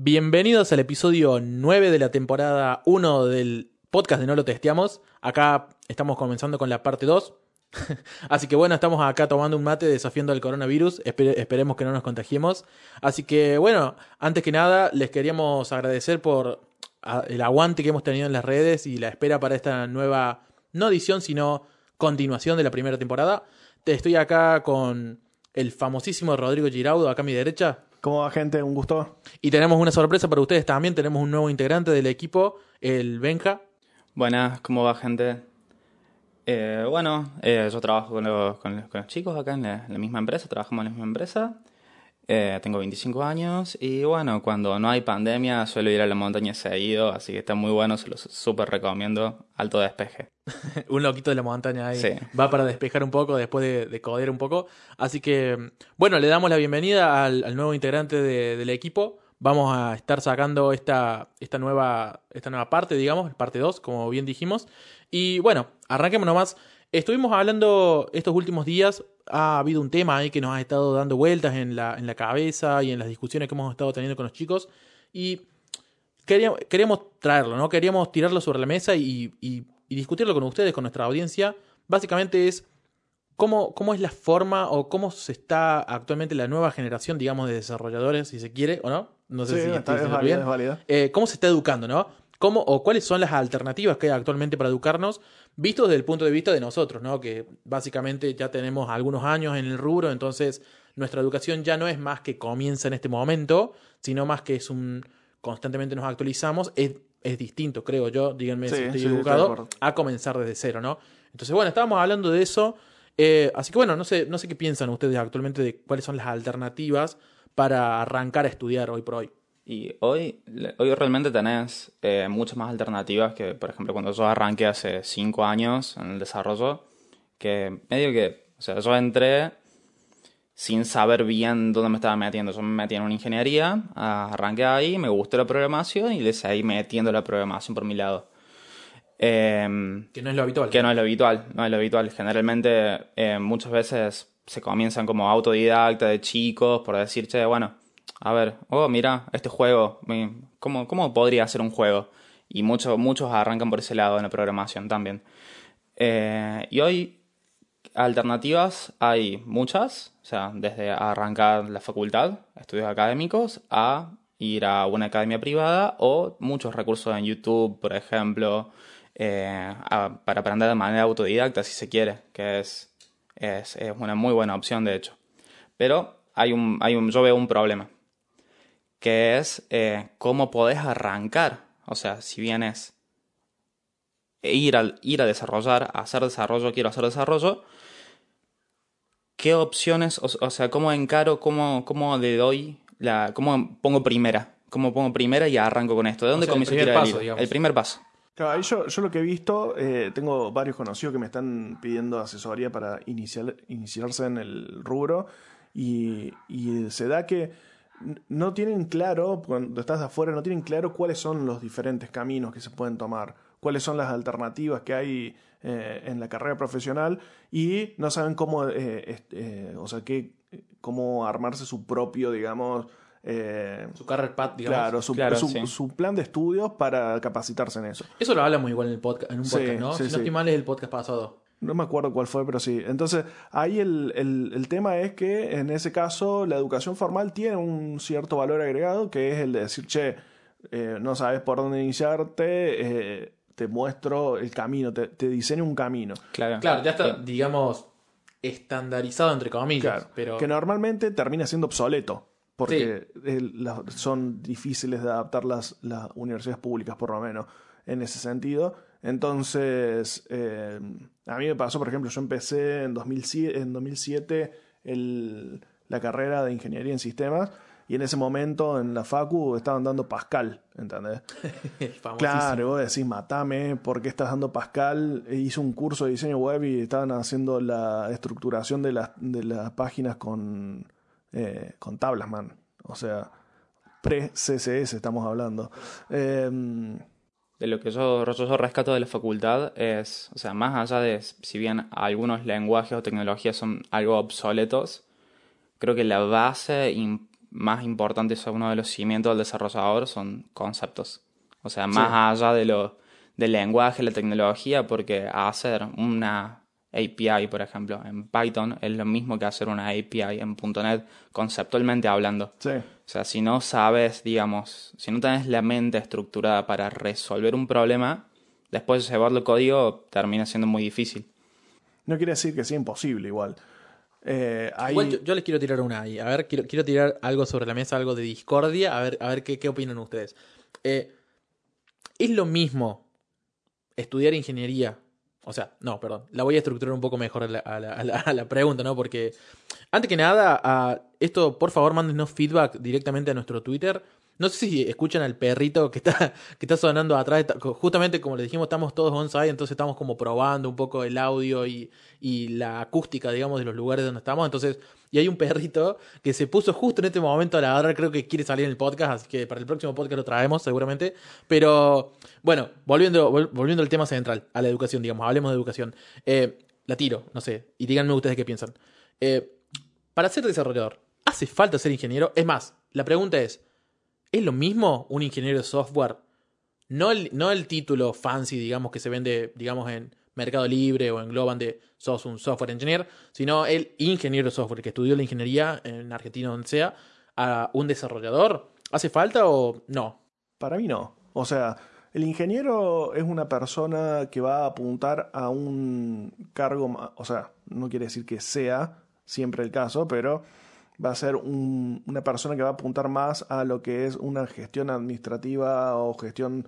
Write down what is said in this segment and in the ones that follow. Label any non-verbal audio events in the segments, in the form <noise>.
Bienvenidos al episodio 9 de la temporada 1 del podcast de No lo testeamos. Acá estamos comenzando con la parte 2. <laughs> Así que bueno, estamos acá tomando un mate desafiando al coronavirus. esperemos que no nos contagiemos. Así que bueno, antes que nada, les queríamos agradecer por el aguante que hemos tenido en las redes y la espera para esta nueva, no edición, sino continuación de la primera temporada. Estoy acá con el famosísimo Rodrigo Giraudo, acá a mi derecha. ¿Cómo va, gente? Un gusto. Y tenemos una sorpresa para ustedes también. Tenemos un nuevo integrante del equipo, el Benja. Buenas, ¿cómo va, gente? Eh, bueno, eh, yo trabajo con los, con, los, chicos acá en la, misma empresa, trabajamos en la misma empresa. Eh, tengo 25 años y bueno, cuando no hay pandemia suelo ir a la montaña seguido, así que está muy bueno, se los súper recomiendo. Alto despeje. <laughs> un loquito de la montaña ahí. Va para despejar un poco después de, de coder un poco. Así que, bueno, le damos la bienvenida al, nuevo integrante del equipo. Vamos a estar sacando esta, esta, nueva, esta nueva parte, digamos, parte 2, como bien dijimos. Y bueno, arranquemos nomás. Estuvimos hablando estos últimos días, ha habido un tema ahí que nos ha estado dando vueltas en la, en la cabeza y en las discusiones que hemos estado teniendo con los chicos y queríamos, queríamos traerlo, ¿no? Queríamos tirarlo sobre la mesa y, y, discutirlo con ustedes, con nuestra audiencia. Básicamente es cómo, cómo es la forma o cómo se está actualmente la nueva generación, digamos, de desarrolladores, si se quiere, o no. No sé si está, es válida, eh, ¿Cómo se está educando, no? ¿Cómo o cuáles son las alternativas que hay actualmente para educarnos, visto desde el punto de vista de nosotros, ¿no? Que básicamente ya tenemos algunos años en el rubro, entonces nuestra educación ya no es más que comienza en este momento, sino más que es un constantemente nos actualizamos, es, es distinto, creo yo, díganme si estoy equivocado, a comenzar desde cero, ¿no? Entonces, bueno, estábamos hablando de eso, eh, así que bueno, no sé, no sé qué piensan ustedes actualmente de cuáles son las alternativas para arrancar a estudiar hoy por hoy. Y hoy, hoy realmente tenés eh, muchas más alternativas que, por ejemplo, cuando yo arranqué hace cinco años en el desarrollo, que medio que, o sea, yo entré sin saber bien dónde me estaba metiendo. Yo me metí en una ingeniería, arranqué ahí, me gustó la programación y les seguí metiendo la programación por mi lado. Em, que no es lo habitual. Que no es lo habitual, no es lo habitual. Generalmente eh, muchas veces se comienzan como autodidacta de chicos por decir, che, bueno, a ver, oh, mira, este juego, ¿cómo, cómo podría ser un juego? Y muchos muchos arrancan por ese lado en la programación también. Eh, y hoy, alternativas hay muchas, o sea, desde arrancar la facultad, estudios académicos, a ir a una academia privada o muchos recursos en YouTube, por ejemplo, eh, para aprender de manera autodidacta, si se quiere, que es, es, es, una muy buena opción, de hecho. Pero hay un, hay un, yo veo un problema que es eh, cómo podés arrancar. O sea, si vienes ir, al, ir a desarrollar, a hacer desarrollo, quiero hacer desarrollo, ¿qué opciones, o, sea, cómo encaro, cómo, cómo le doy, la, cómo pongo primera? ¿Cómo pongo primera y arranco con esto? ¿De dónde comienzo el primer paso. El primer paso. Claro, yo, yo lo que he visto, eh, tengo varios conocidos que me están pidiendo asesoría para iniciar, iniciarse en el rubro y, y se da que no tienen claro, cuando estás de afuera, no tienen claro cuáles son los diferentes caminos que se pueden tomar, cuáles son las alternativas que hay eh, en la carrera profesional y no saben cómo, eh, eh, o sea, qué, cómo armarse su propio, digamos, su career path, digamos. Claro, su, su, plan de estudios para capacitarse en eso. Eso lo hablamos igual en, el podcast, en un podcast, ¿no? si no estoy mal es el podcast pasado. No me acuerdo cuál fue, pero sí. Entonces, ahí el, el, tema es que en ese caso la educación formal tiene un cierto valor agregado, que es el de decir, che, eh, no sabes por dónde iniciarte, eh, te muestro el camino, te, te, diseño un camino. Claro, claro ya está, digamos, estandarizado entre comillas. pero... Que normalmente termina siendo obsoleto, porque son difíciles de adaptar las, las universidades públicas, por lo menos, en ese sentido. Entonces, eh, a mí me pasó, por ejemplo, yo empecé en 2007, en 2007 el, la carrera de ingeniería en sistemas y en ese momento en la Facu estaban dando Pascal, ¿entendés? <laughs> claro, vos decís, matame, ¿por qué estás dando Pascal? E hice un curso de diseño web y estaban haciendo la estructuración de las, de las páginas con, eh, con tablas, man. O sea, pre-CSS estamos hablando. Eh, de lo que yo, yo rescato de la facultad es, o sea, más allá de si bien algunos lenguajes o tecnologías son algo obsoletos, creo que la base más importantes, uno de los cimientos del desarrollador son conceptos. O sea, más allá de lo, del lenguaje, la tecnología, porque hacer una API, por ejemplo, en Python es lo mismo que hacer una API en .NET conceptualmente hablando. Sí. O sea, si no sabes, digamos, si no tienes la mente estructurada para resolver un problema, después de llevarlo código termina siendo muy difícil. No quiere decir que sea imposible igual. Eh, yo, les quiero tirar una ahí. A ver, quiero, quiero tirar algo sobre la mesa, algo de discordia. A ver, a ver qué, qué opinan ustedes. Eh, ¿Es lo mismo estudiar ingeniería o sea, no, perdón. La voy a estructurar un poco mejor a la, pregunta, ¿no? Porque, antes que nada, a esto, por favor, mándenos feedback directamente a nuestro Twitter. No sé si escuchan al perrito que está, que está sonando atrás. Justamente como les dijimos, estamos todos on-site, entonces estamos como probando un poco el audio y, y, la acústica, digamos, de los lugares donde estamos. Entonces, y hay un perrito que se puso justo en este momento a la hora, creo que quiere salir en el podcast, así que para el próximo podcast lo traemos seguramente. Pero, bueno, volviendo, volviendo al tema central, a la educación, digamos, hablemos de educación. Eh, la tiro, no sé, y díganme ustedes qué piensan. Eh, para ser desarrollador, ¿hace falta ser ingeniero? Es más, la pregunta es, ¿Es lo mismo un ingeniero de software? No el, no el título fancy, digamos, que se vende, digamos, en Mercado Libre o en Globan de sos un software engineer, sino el ingeniero de software que estudió la ingeniería en Argentina o donde sea, a un desarrollador. ¿Hace falta o no? Para mí no. O sea, el ingeniero es una persona que va a apuntar a un cargo, o sea, no quiere decir que sea siempre el caso, pero va a ser una persona que va a apuntar más a lo que es una gestión administrativa o gestión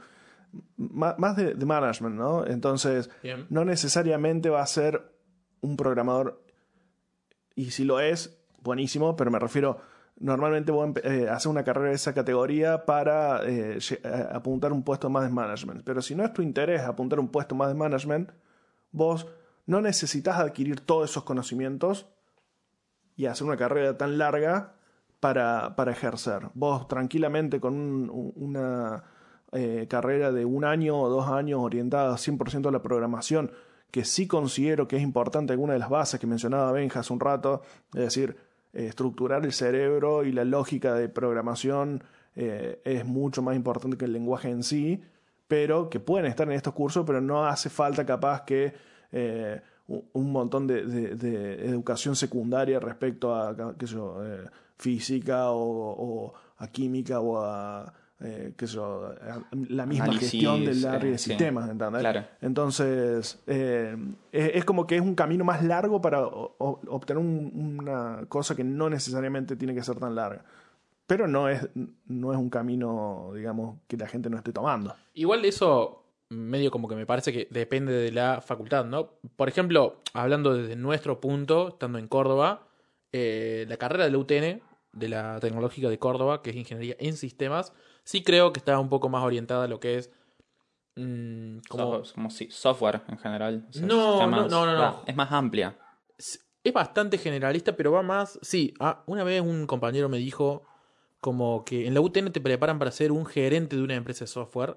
más, de, management, ¿no? Entonces, no necesariamente va a ser un programador, y si lo es, buenísimo, pero me refiero, normalmente voy a eh, hacer una carrera de esa categoría para eh, apuntar un puesto más de management. Pero si no es tu interés apuntar un puesto más de management, vos no necesitas adquirir todos esos conocimientos y hacer una carrera tan larga para, para ejercer. Vos tranquilamente con una eh, carrera de un año o dos años orientada 100% a la programación, que sí considero que es importante alguna de las bases que mencionaba Benja hace un rato, es decir, eh, estructurar el cerebro y la lógica de programación eh, es mucho más importante que el lenguaje en sí, pero que pueden estar en estos cursos, pero no hace falta capaz que un montón de, de, educación secundaria respecto a qué sé yo, eh, física o, a química o a, eh, qué sé yo, la misma gestión del área de sistemas. Entonces, eh, es, como que es un camino más largo para obtener una cosa que no necesariamente tiene que ser tan larga. Pero no es, no es un camino, digamos, que la gente no esté tomando. Igual eso medio como que me parece que depende de la facultad, ¿no? Por ejemplo, hablando desde nuestro punto, estando en Córdoba, eh, la carrera de la UTN, de la Tecnológica de Córdoba, que es Ingeniería en Sistemas, sí creo que está un poco más orientada a lo que es... Mm, como... software en general. no, no, no, no, Es más amplia. Es, bastante generalista, pero va más... Sí, ah, una vez un compañero me dijo como que en la UTN te preparan para ser un gerente de una empresa de software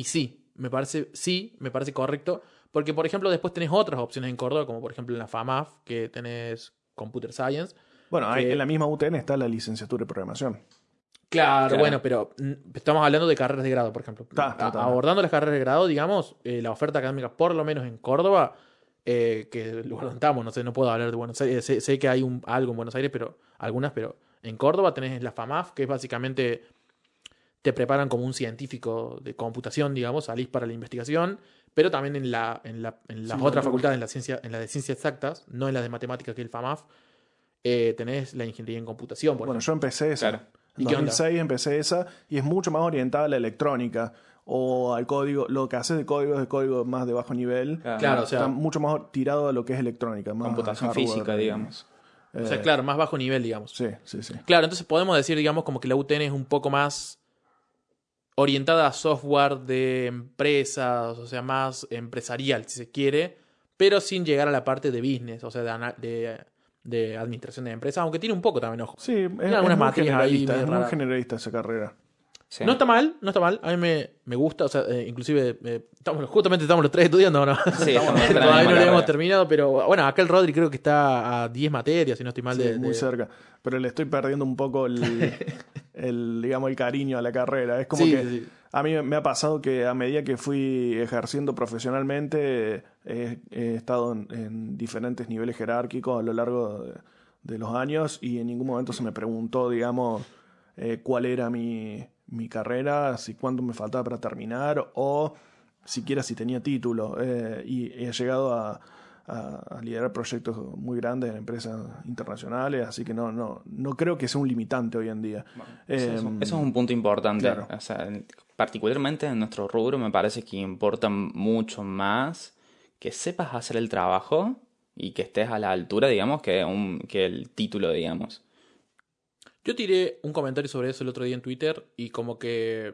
y sí, me parece, sí, me parece correcto. Porque, por ejemplo, después tenés otras opciones en Córdoba, como por ejemplo en la FAMAF, que tenés Computer Science. Bueno, en la misma UTN está la licenciatura de programación. Claro, bueno, pero mm, estamos hablando de carreras de grado, por ejemplo. Abordando las carreras de grado, digamos, eh, la oferta académica, por lo menos en Córdoba, eh, que lo contamos, no sé, no puedo hablar de Buenos Aires, sé, sé, que hay un, algo en Buenos Aires, pero algunas, pero en Córdoba tenés la FAMAF, que es básicamente te preparan como un científico de computación, digamos, salís para la investigación, pero también en, la, en, la, en las otras facultades, en la, ciencia, en la de ciencias exactas, no en la de matemáticas que es el FAMAF, eh, tenés la ingeniería en computación. bueno, yo empecé esa. En 2006 empecé esa y es mucho más orientada a la electrónica o al código, lo que hace de código es de código más de bajo nivel. Claro, o sea, está mucho más tirado a lo que es electrónica, más computación física, digamos. o sea, claro, más bajo nivel, digamos. Sí, sí, sí. Claro, entonces podemos decir, digamos, como que la UTN es un poco más orientada a software de empresas, o sea, más empresarial, si se quiere, pero sin llegar a la parte de business, o sea, de, de, administración de empresas, aunque tiene un poco también, ojo. Sí, es, algunas muy generalista, es muy generalista esa carrera. No está mal, no está mal. A mí me, me gusta, o sea, eh, inclusive, eh, estamos, justamente estamos los tres estudiando, ¿no? Sí, estamos, todavía no lo hemos terminado, pero bueno, acá el Rodri creo que está a 10 materias, si no estoy mal. Sí, de, muy cerca. Pero le estoy perdiendo un poco el, <laughs> el digamos, el cariño a la carrera. Es como que a mí me ha pasado que a medida que fui ejerciendo profesionalmente, he, estado en, diferentes niveles jerárquicos a lo largo de, los años y en ningún momento se me preguntó, digamos, eh, cuál era mi mi carrera, si cuánto me faltaba para terminar o siquiera si tenía título. Eh, y he llegado a, liderar proyectos muy grandes en empresas internacionales, así que no, no, no creo que sea un limitante hoy en día. eso, es un punto importante. particularmente en nuestro rubro me parece que importa mucho más que sepas hacer el trabajo y que estés a la altura, digamos, que, un, que el título, digamos. Yo tiré un comentario sobre eso el otro día en Twitter y como que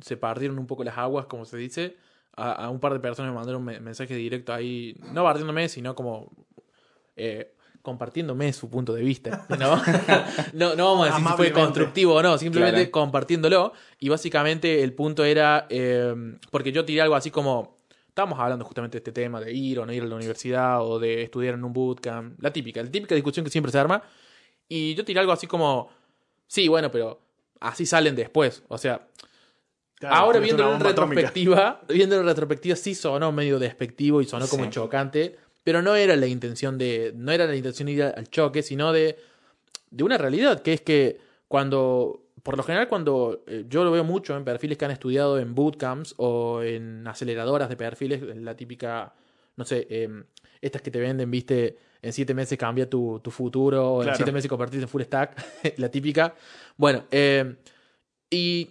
se partieron un poco las aguas, como se dice. A, un par de personas me mandaron un mensaje directo ahí, no partiéndome, sino como eh, compartiéndome su punto de vista. ¿no? <laughs> no, vamos a decir si fue constructivo o no, simplemente compartiéndolo. Y básicamente el punto era, eh, porque yo tiré algo así como, estábamos hablando justamente de este tema, de ir o no ir a la universidad o de estudiar en un bootcamp, la típica, la típica discusión que siempre se arma. Y yo tiré algo así como, Sí, bueno, pero así salen después. O sea, ahora viendo en retrospectiva, viendo en retrospectiva sí sonó medio despectivo y sonó como chocante, pero no era la intención de, no era la intención de ir al choque, sino de, de una realidad, que es que cuando, por lo general cuando eh, yo lo veo mucho en perfiles que han estudiado en bootcamps o en aceleradoras de perfiles, la típica, no sé, em, estas que te venden, viste, en siete meses cambia tu, futuro, o en siete meses convertirte en full stack, <laughs> la típica. Bueno, eh, y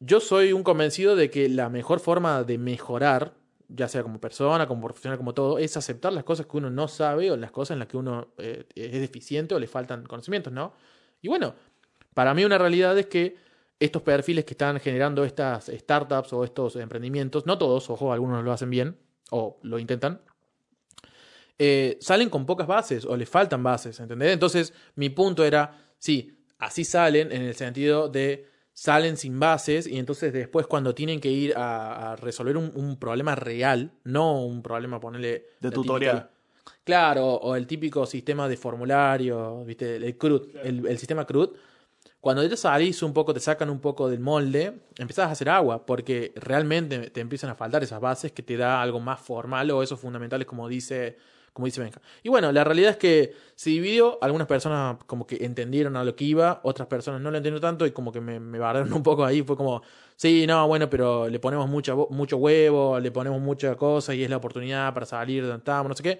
yo soy un convencido de que la mejor forma de mejorar, ya sea como persona, como profesional, como todo, es aceptar las cosas que uno no sabe o las cosas en las que uno eh, es deficiente o le faltan conocimientos, ¿no? Y bueno, para mí una realidad es que estos perfiles que están generando estas startups o estos emprendimientos, no todos, ojo, algunos lo hacen bien o lo intentan, eh, salen con pocas bases o les faltan bases, ¿entendés? Entonces, mi punto era, sí, así salen en el sentido de salen sin bases y entonces después cuando tienen que ir a, resolver un, problema real, no un problema, ponerle... De tutorial. claro, o el típico sistema de formulario, ¿viste? El CRUD, el, sistema CRUD. Cuando ya salís un poco, te sacan un poco del molde, empezás a hacer agua, porque realmente te empiezan a faltar esas bases que te da algo más formal o esos fundamentales, como dice como dice Benja. Y bueno, la realidad es que se dividió, algunas personas como que entendieron a lo que iba, otras personas no lo entendieron tanto y como que me, me <laughs> un poco ahí, fue como, sí, no, bueno, pero le ponemos mucho huevo, le ponemos mucha cosa y es la oportunidad para salir de donde estamos, no sé qué.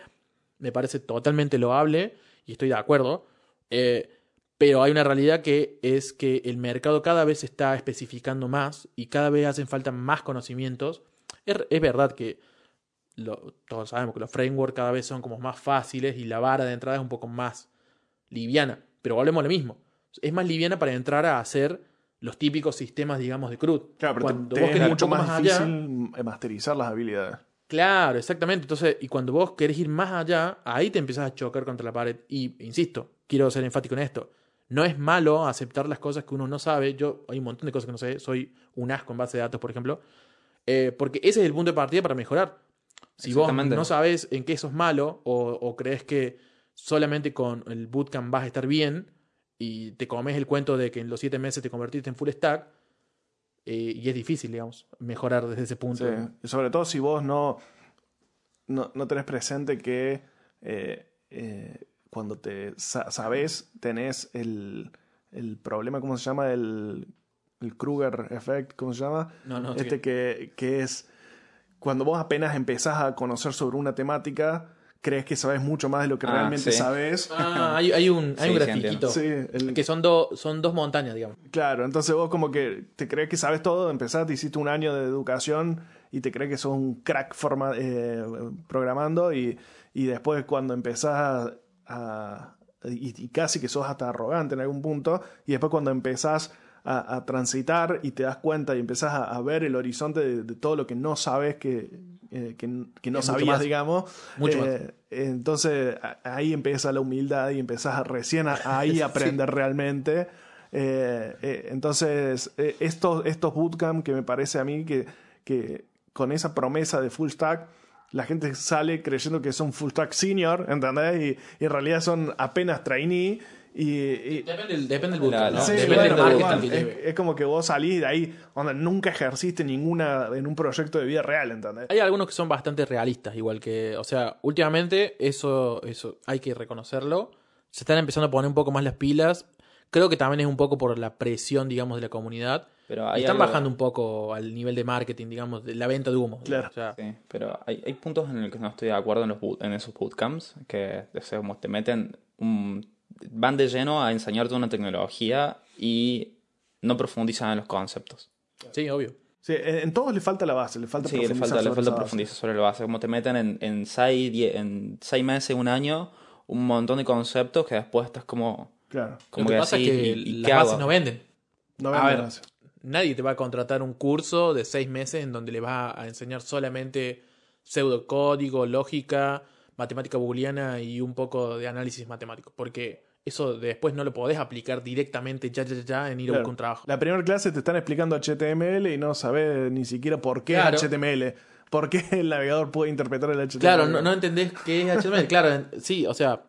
Me parece totalmente loable y estoy de acuerdo. Eh, pero hay una realidad que es que el mercado cada vez se está especificando más y cada vez hacen falta más conocimientos. es verdad que todos sabemos que los frameworks cada vez son como más fáciles y la vara de entrada es un poco más liviana. Pero volvemos a lo mismo. Es más liviana para entrar a hacer los típicos sistemas, digamos, de CRUD. Claro, pero cuando vos querés mucho más, difícil masterizar las habilidades. Claro, exactamente. Entonces, y cuando vos querés ir más allá, ahí te empiezas a chocar contra la pared. Y, insisto, quiero ser enfático en esto. No es malo aceptar las cosas que uno no sabe. Yo hay un montón de cosas que no sé. Soy un asco en base de datos, por ejemplo. Eh, porque ese es el punto de partida para mejorar. Si vos no sabes en qué sos malo o, crees que solamente con el bootcamp vas a estar bien y te comes el cuento de que en los siete meses te convertiste en full stack, eh, y es difícil, digamos, mejorar desde ese punto. Sí. sobre todo si vos no, no, tenés presente que eh, eh, cuando te sabes, tenés el, el problema, ¿cómo se llama? El, el Kruger Effect, ¿cómo se llama? No, no, este que, que es cuando vos apenas empezás a conocer sobre una temática, crees que sabes mucho más de lo que ah, realmente sabes. Ah, hay, un, hay un grafiquito. Que son, son dos montañas, digamos. Claro, entonces vos como que te crees que sabes todo, empezaste, hiciste un año de educación y te crees que sos un crack forma, eh, programando y, y, después cuando empezás a... y, casi que sos hasta arrogante en algún punto, y después cuando empezás a, transitar y te das cuenta y empezás a, ver el horizonte de, todo lo que no sabes que, eh, que, no sabías, digamos. Mucho eh, Entonces ahí empieza la humildad y empezás a recién ahí <laughs> aprender realmente. Eh, entonces, estos, estos bootcamp que me parece a mí que, que con esa promesa de full stack, la gente sale creyendo que son full stack senior, ¿entendés? Y, en realidad son apenas trainee. Y, depende, depende, del bootcamp, ¿no? depende es, como que vos salís de ahí donde nunca ejerciste ninguna en un proyecto de vida real, ¿entendés? Hay algunos que son bastante realistas, igual que, o sea, últimamente eso, eso hay que reconocerlo. Se están empezando a poner un poco más las pilas Creo que también es un poco por la presión, digamos, de la comunidad. Pero están bajando un poco al nivel de marketing, digamos, de la venta de humo. Claro. sí, pero hay, hay, puntos en los que no estoy de acuerdo en, los en esos bootcamps, que como te meten un, van de lleno a enseñarte una tecnología y no profundizan en los conceptos. Sí, obvio. Sí, en todos le falta la base, le falta sí, le falta, le falta profundizar sobre la base. Como te meten en, en, seis, en seis meses, un año, un montón de conceptos que después estás como Claro. Como Lo que, pasa es que las bases no venden. No venden. nadie te va a contratar un curso de seis meses en donde le va a enseñar solamente pseudocódigo, lógica, matemática booleana y un poco de análisis matemático. Porque eso después no lo podés aplicar directamente ya, ya, ya en ir a buscar un trabajo. La primera clase te están explicando HTML y no sabes ni siquiera por qué HTML. ¿Por qué el navegador puede interpretar el HTML? Claro, no, no entendés qué es HTML. claro, sí, o sea,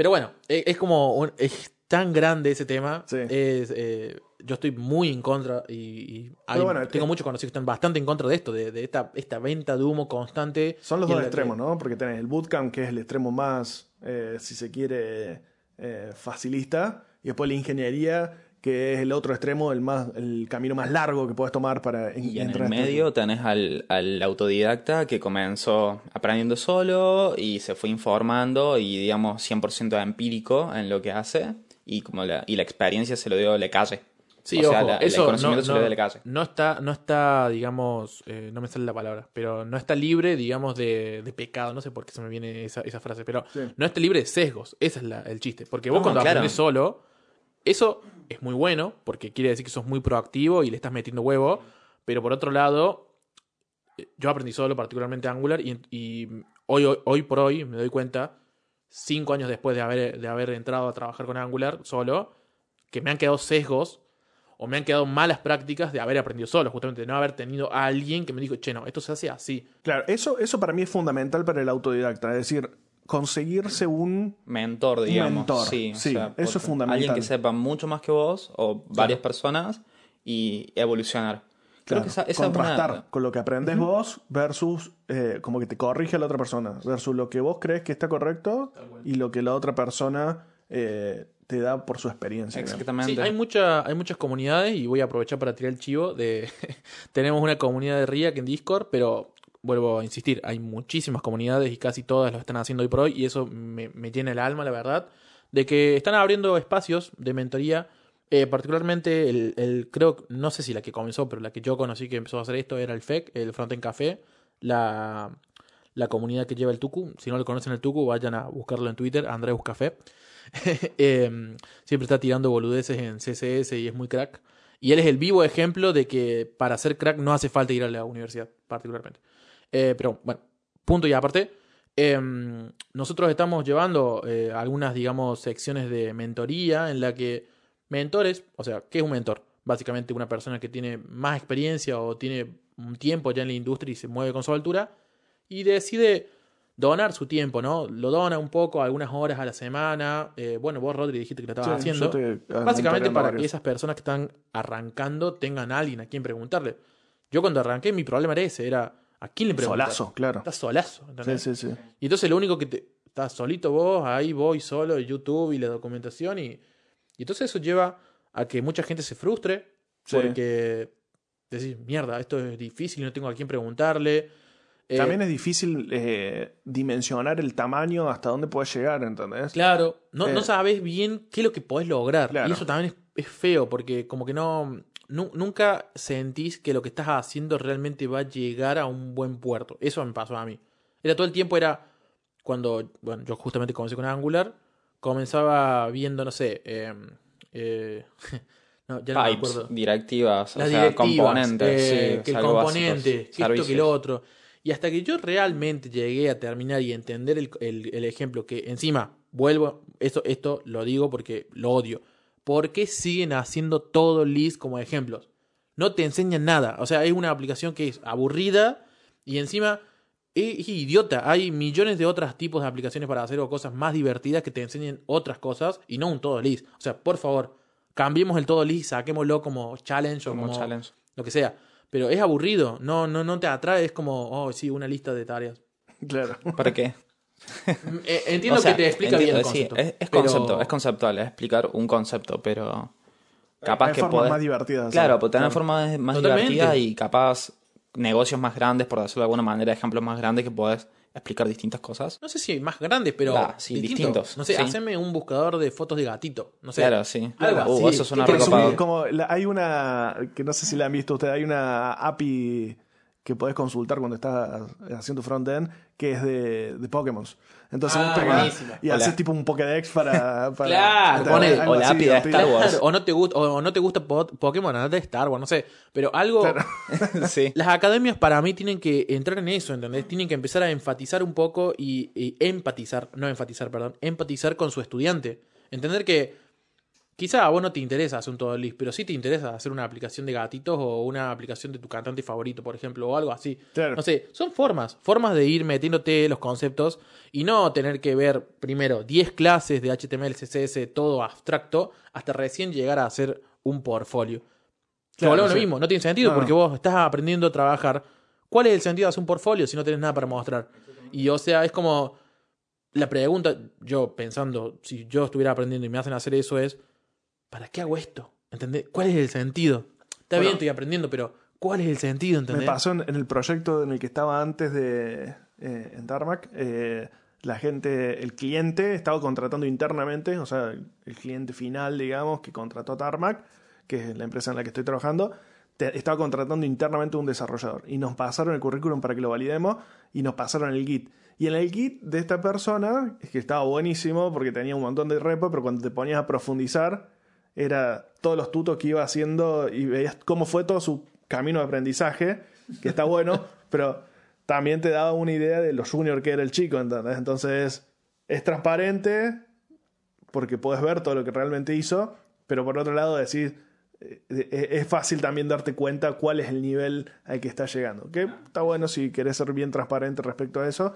pero bueno, e, es, como. es tan grande ese tema. Es, eh, yo estoy muy en contra y, tengo muchos conocidos que están bastante en contra de esto, de, esta, esta venta de humo constante. Son los dos extremos, ¿no? Porque tenés el bootcamp, que es el extremo más, eh, si se quiere, eh, facilista, y después la ingeniería, que es el otro extremo, el más el camino más largo que puedes tomar para y en el medio tenés al, al, autodidacta que comenzó aprendiendo solo y se fue informando y digamos 100% empírico en lo que hace y como la, y la experiencia se lo dio le calle Sí, o sea, eso el conocimiento no, se dio le calle. No está, no está, digamos, eh, no me sale la palabra, pero no está libre, digamos, de, de pecado. No sé por qué se me viene esa, esa frase, pero no está libre de sesgos. Ese es la, el chiste. Porque vos cuando aprendes solo, eso es muy bueno, porque quiere decir que sos muy proactivo y le estás metiendo huevo, pero por otro lado, yo aprendí solo, particularmente Angular, y, hoy, hoy, por hoy me doy cuenta, cinco años después de haber, de haber entrado a trabajar con Angular solo, que me han quedado sesgos o me han quedado malas prácticas de haber aprendido solo, justamente de no haber tenido a alguien que me dijo, che, no, esto se hace así. Claro, eso, eso para mí es fundamental para el autodidacta, es decir, conseguirse un mentor, digamos. mentor. Sí, eso es fundamental. Alguien que sepa mucho más que vos o varias personas y evolucionar. Creo que esa, contrastar con lo que aprendes vos versus eh, como que te corrige la otra persona, versus lo que vos crees que está correcto y lo que la otra persona eh, te da por su experiencia. Exactamente. Sí, hay, mucha, hay muchas comunidades y voy a aprovechar para tirar el chivo de... <laughs> tenemos una comunidad de RIAC en Discord, pero vuelvo a insistir, hay muchísimas comunidades y casi todas lo están haciendo hoy por hoy y eso me, me llena el alma, la verdad, de que están abriendo espacios de mentoría. Eh, particularmente, el, el, creo, no sé si la que comenzó, pero la que yo conocí que empezó a hacer esto era el FEC, el Frontend Café, la, la comunidad que lleva el Tucu. Si no lo conocen el Tucu, vayan a buscarlo en Twitter, Andreus Café. <laughs> Em, siempre está tirando boludeces en CSS y es muy crack. Y él es el vivo ejemplo de que para ser crack no hace falta ir a la universidad, particularmente. Eh, pero bueno, punto y aparte. Em, nosotros estamos llevando eh, algunas, digamos, secciones de mentoría en la que mentores, o sea, ¿qué es un mentor? Básicamente una persona que tiene más experiencia o tiene un tiempo ya en la industria y se mueve con su altura y decide donar su tiempo, ¿no? Lo dona un poco, algunas horas a la semana. Eh, bueno, vos, Rodri, dijiste que lo estabas haciendo. Básicamente para que esas personas que están arrancando tengan a alguien a quien preguntarle. Yo cuando arranqué, mi problema era ese, era ¿A quién le preguntas? Solazo, claro. Estás solazo. Sí, sí, sí. Y entonces lo único que te. Estás solito vos, ahí voy solo, YouTube y la documentación. Y, y entonces eso lleva a que mucha gente se frustre. Porque decís, mierda, esto es difícil, no tengo a quién preguntarle. Eh, También es difícil eh, dimensionar el tamaño hasta dónde puedes llegar, ¿entendés? Claro, no, no eh, sabes bien qué es lo que podés lograr. Y eso también es, es, feo, porque como que no nunca sentís que lo que estás haciendo realmente va a llegar a un buen puerto. Eso me pasó a mí. Era todo el tiempo, era cuando, bueno, yo justamente comencé con Angular, comenzaba viendo, no sé, em, eh, <laughs> no, ya no me acuerdo. directivas, Las o sea, componentes, eh, que el componente, que esto, que lo otro. Y hasta que yo realmente llegué a terminar y entender el, el, el ejemplo, que encima, vuelvo, esto, esto lo digo porque lo odio ¿por qué siguen haciendo todo list como ejemplos? No te enseñan nada. O sea, es una aplicación que es aburrida y encima es, idiota. Hay millones de otros tipos de aplicaciones para hacer cosas más divertidas que te enseñen otras cosas y no un todo list. O sea, por favor, cambiemos el todo list, saquémoslo como challenge o como, challenge. lo que sea. Pero es aburrido, no, no, no te atrae, es como, oh, sí, una lista de tareas. <laughs> Claro. ¿Para qué? Eh, <laughs> entiendo que te explica bien el concepto. es, concepto, es conceptual, es explicar un concepto, pero capaz que formas más divertidas. Claro, pues tener formas más divertidas y capaz negocios más grandes, por decirlo de alguna manera, ejemplos más grandes que puedes explicar distintas cosas. No sé si más grandes, pero distintos. No sé, haceme un buscador de fotos de gatito. No sé. Claro, sí. Algo uh, eso suena recopado. Como hay una, que no sé si la han visto ustedes, hay una API que podés consultar cuando estás haciendo frontend, que es de, de Pokémon. Entonces ah, y haces tipo un Pokédex para... <laughs> para claro, o la API de Star Wars. o no te gusta, o no te gusta Pokémon, andate de Star Wars, no sé. Pero algo... <laughs> sí. Las academias para mí tienen que entrar en eso, ¿entendés? Tienen que empezar a enfatizar un poco y, y empatizar, no enfatizar, perdón, empatizar con su estudiante. Entender que Quizá a vos no te interesa hacer un todo list, pero sí te interesa hacer una aplicación de gatitos o una aplicación de tu cantante favorito, por ejemplo, o algo así. No sé, son formas, formas de ir metiéndote los conceptos y no tener que ver primero 10 clases de HTML, CSS, todo abstracto, hasta recién llegar a hacer un portfolio. Claro, lo mismo, no tiene sentido porque vos estás aprendiendo a trabajar. ¿Cuál es el sentido de hacer un portfolio si no tenés nada para mostrar? Y o sea, es como la pregunta, yo pensando, si yo estuviera aprendiendo y me hacen hacer eso es, ¿para qué hago esto? ¿Entendés? ¿Cuál es el sentido? Está bien, estoy aprendiendo, pero ¿cuál es el sentido? ¿entendés? Me pasó en, el proyecto en el que estaba antes de eh, en Tarmac. Eh, la gente, el cliente estaba contratando internamente, o sea, el cliente final, digamos, que contrató a Tarmac, que es la empresa en la que estoy trabajando, estaba contratando internamente un desarrollador. Y nos pasaron el currículum para que lo validemos y nos pasaron el Git. Y en el Git de esta persona, es que estaba buenísimo porque tenía un montón de repo, pero cuando te ponías a profundizar, era todos los tutos que iba haciendo y veías cómo fue todo su camino de aprendizaje, que está bueno, <laughs> pero también te daba una idea de lo junior que era el chico, ¿entendés? Entonces es transparente porque puedes ver todo lo que realmente hizo, pero por otro lado decir, eh, es fácil también darte cuenta cuál es el nivel al que está llegando. Que está bueno si querés ser bien transparente respecto a eso.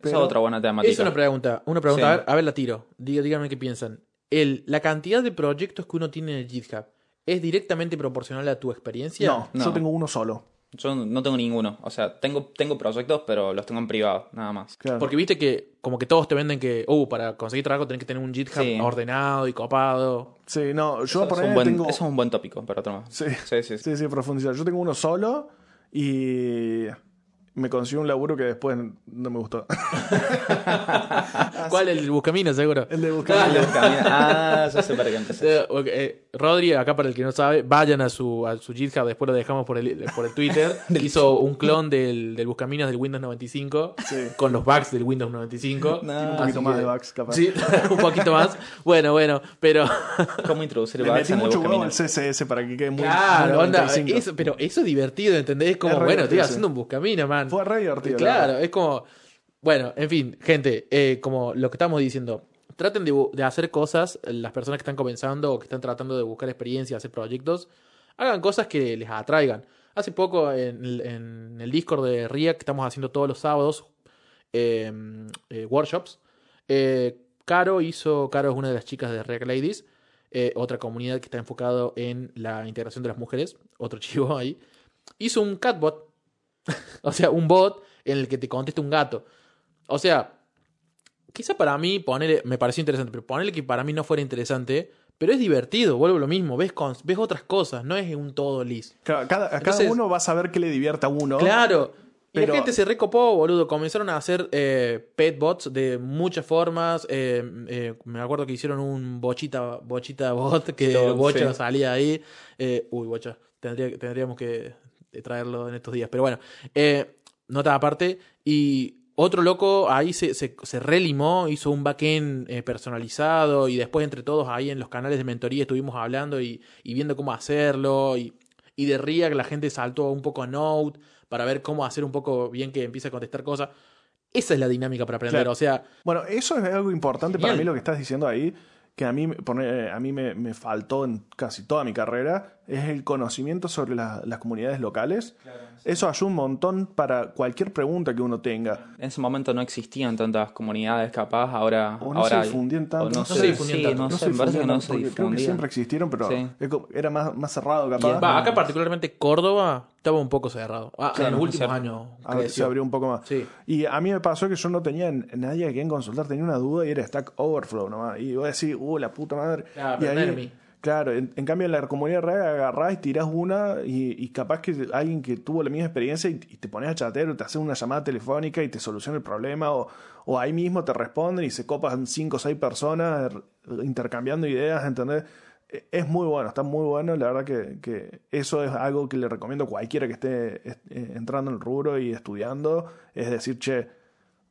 Esa es otra buena temática. Es una pregunta, una pregunta, a, ver, a, ver, la tiro. Díganme qué piensan el, la cantidad de proyectos que uno tiene en el GitHub es directamente proporcional a tu experiencia? No, yo tengo uno solo. Yo no tengo ninguno. O sea, tengo, tengo proyectos, pero los tengo en privado, nada más. Porque viste que como que todos te venden que, uh, para conseguir trabajo tenés que tener un GitHub ordenado y copado. Sí, no, yo por ahí tengo... Eso es un buen tópico para otro Sí. Sí, sí, sí. sí, profundizar. Yo tengo uno solo y me consiguió un laburo que después no me gustó. <laughs> ¿Cuál? El Buscamina, seguro. El de Buscamina. <laughs> ah, ya sé para qué empecé. <laughs> Rodri, acá para el que no sabe, vayan a su, a su GitHub, después lo dejamos por el, por el Twitter. <laughs> Hizo un clon del, del Buscaminas del Windows 95 con los bugs del Windows 95. un poquito más de bugs, capaz. Sí, <laughs> un poquito más. Bueno, bueno, pero. <laughs> ¿Cómo introducir bugs? metí mucho huevo al CSS para que quede muy. Claro, onda, eso, pero eso es divertido, ¿entendés? Es como, bueno, estoy haciendo un Buscamina, man. Fue re divertido. Claro, es como. Bueno, en fin, gente, eh, como lo que estamos diciendo, traten de, hacer cosas, las personas que están comenzando o que están tratando de buscar experiencia, hacer proyectos, hagan cosas que les atraigan. Hace poco en, el Discord de RIA, que estamos haciendo todos los sábados, em, eh, workshops, eh, Caro hizo, Caro es una de las chicas de React Ladies, otra comunidad que está enfocado en la integración de las mujeres, otro <laughs> chivo ahí, hizo un catbot <laughs> o sea, un bot en el que te conteste un gato. O sea, quizá para mí ponerle, me pareció interesante, pero ponerle que para mí no fuera interesante, pero es divertido, vuelvo lo mismo, ves, ves otras cosas, no es un todo lis. cada, cada uno va a saber qué le divierte a uno. Claro. Y la gente se recopó, boludo. Comenzaron a hacer eh, pet bots de muchas formas. Eh, eh, me acuerdo que hicieron un bochita, bochita bot, que el bocha salía ahí. uy, bocha. tendríamos que traerlo en estos días. Pero bueno, eh, nota aparte. Y otro loco ahí se, se, se relimó, hizo un backend eh, personalizado y después entre todos ahí en los canales de mentoría estuvimos hablando y, y viendo cómo hacerlo. Y, y de que la gente saltó un poco a Node para ver cómo hacer un poco bien que empiece a contestar cosas. Esa es la dinámica para aprender, o sea... Bueno, eso es algo importante para mí lo que estás diciendo ahí, que a mí, a mí me, faltó en casi toda mi carrera es el conocimiento sobre las comunidades locales. Eso ayuda un montón para cualquier pregunta que uno tenga. En ese momento no existían tantas comunidades capaz, ahora... O no ahora se difundían tanto. No, se difundían tanto. No, sé, que no se Creo que siempre existieron, pero era más, más cerrado capaz. acá particularmente Córdoba estaba un poco cerrado. Ah, en los últimos años se abrió un poco más. Y a mí me pasó que yo no tenía nadie a quien consultar, tenía una duda y era Stack Overflow nomás. Y voy a decir, uh, la puta madre. y ahí, Claro, en, cambio en la comunidad real agarrás y tirás una y, capaz que alguien que tuvo la misma experiencia y, te pones a chatear te hace una llamada telefónica y te soluciona el problema o, o ahí mismo te responden y se copan cinco o seis personas intercambiando ideas, ¿entendés? E, es muy bueno, está muy bueno, la verdad que, que eso es algo que le recomiendo a cualquiera que esté eh, entrando en el rubro y estudiando, es decir, che,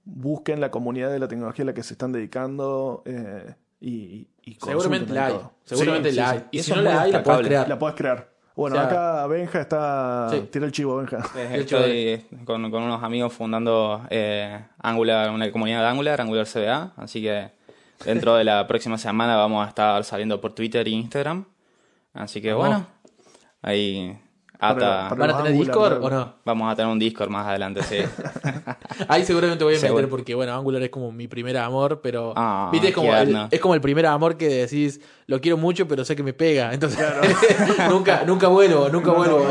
busquen la comunidad de la tecnología a la que se están dedicando. Eh, y, seguramente la hay. Seguramente la hay. Y si no la hay, la puedes crear. La puedes crear. Bueno, acá Benja está. Tira el chivo, Benja. Estoy con, con unos amigos fundando eh, Angular, una comunidad de Angular, Angular CBA. Así que dentro de la próxima semana vamos a estar saliendo por Twitter e Instagram. Así que bueno, ahí ¿Van a tener Discord o no? Vamos a tener un Discord más adelante, sí. <laughs> Ahí seguramente voy a meter porque, bueno, Angular es como mi primer amor, pero. Ah, ¿Viste? Es como, el, es como el primer amor que decís, lo quiero mucho, pero sé que me pega. Entonces, <laughs> nunca, nunca vuelvo, nunca vuelvo.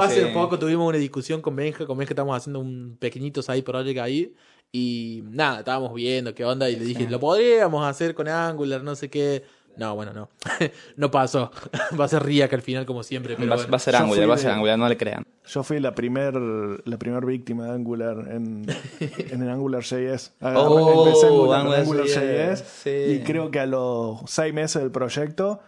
hace, poco tuvimos una discusión con Benja. Con Benja estamos haciendo un pequeñito side project ahí. Y nada, estábamos viendo qué onda. Y le dije, lo podríamos hacer con Angular, no sé qué no, bueno, no. <laughs> no pasó. <laughs> va a ser que al final, como siempre. Pero va, a ser Angular, va a ser Angular, no le crean. Yo fui la primer, la primer víctima de Angular en, <laughs> en el Angular JS. Oh, Empecé en Angular, JS. Y creo que a los seis meses del proyecto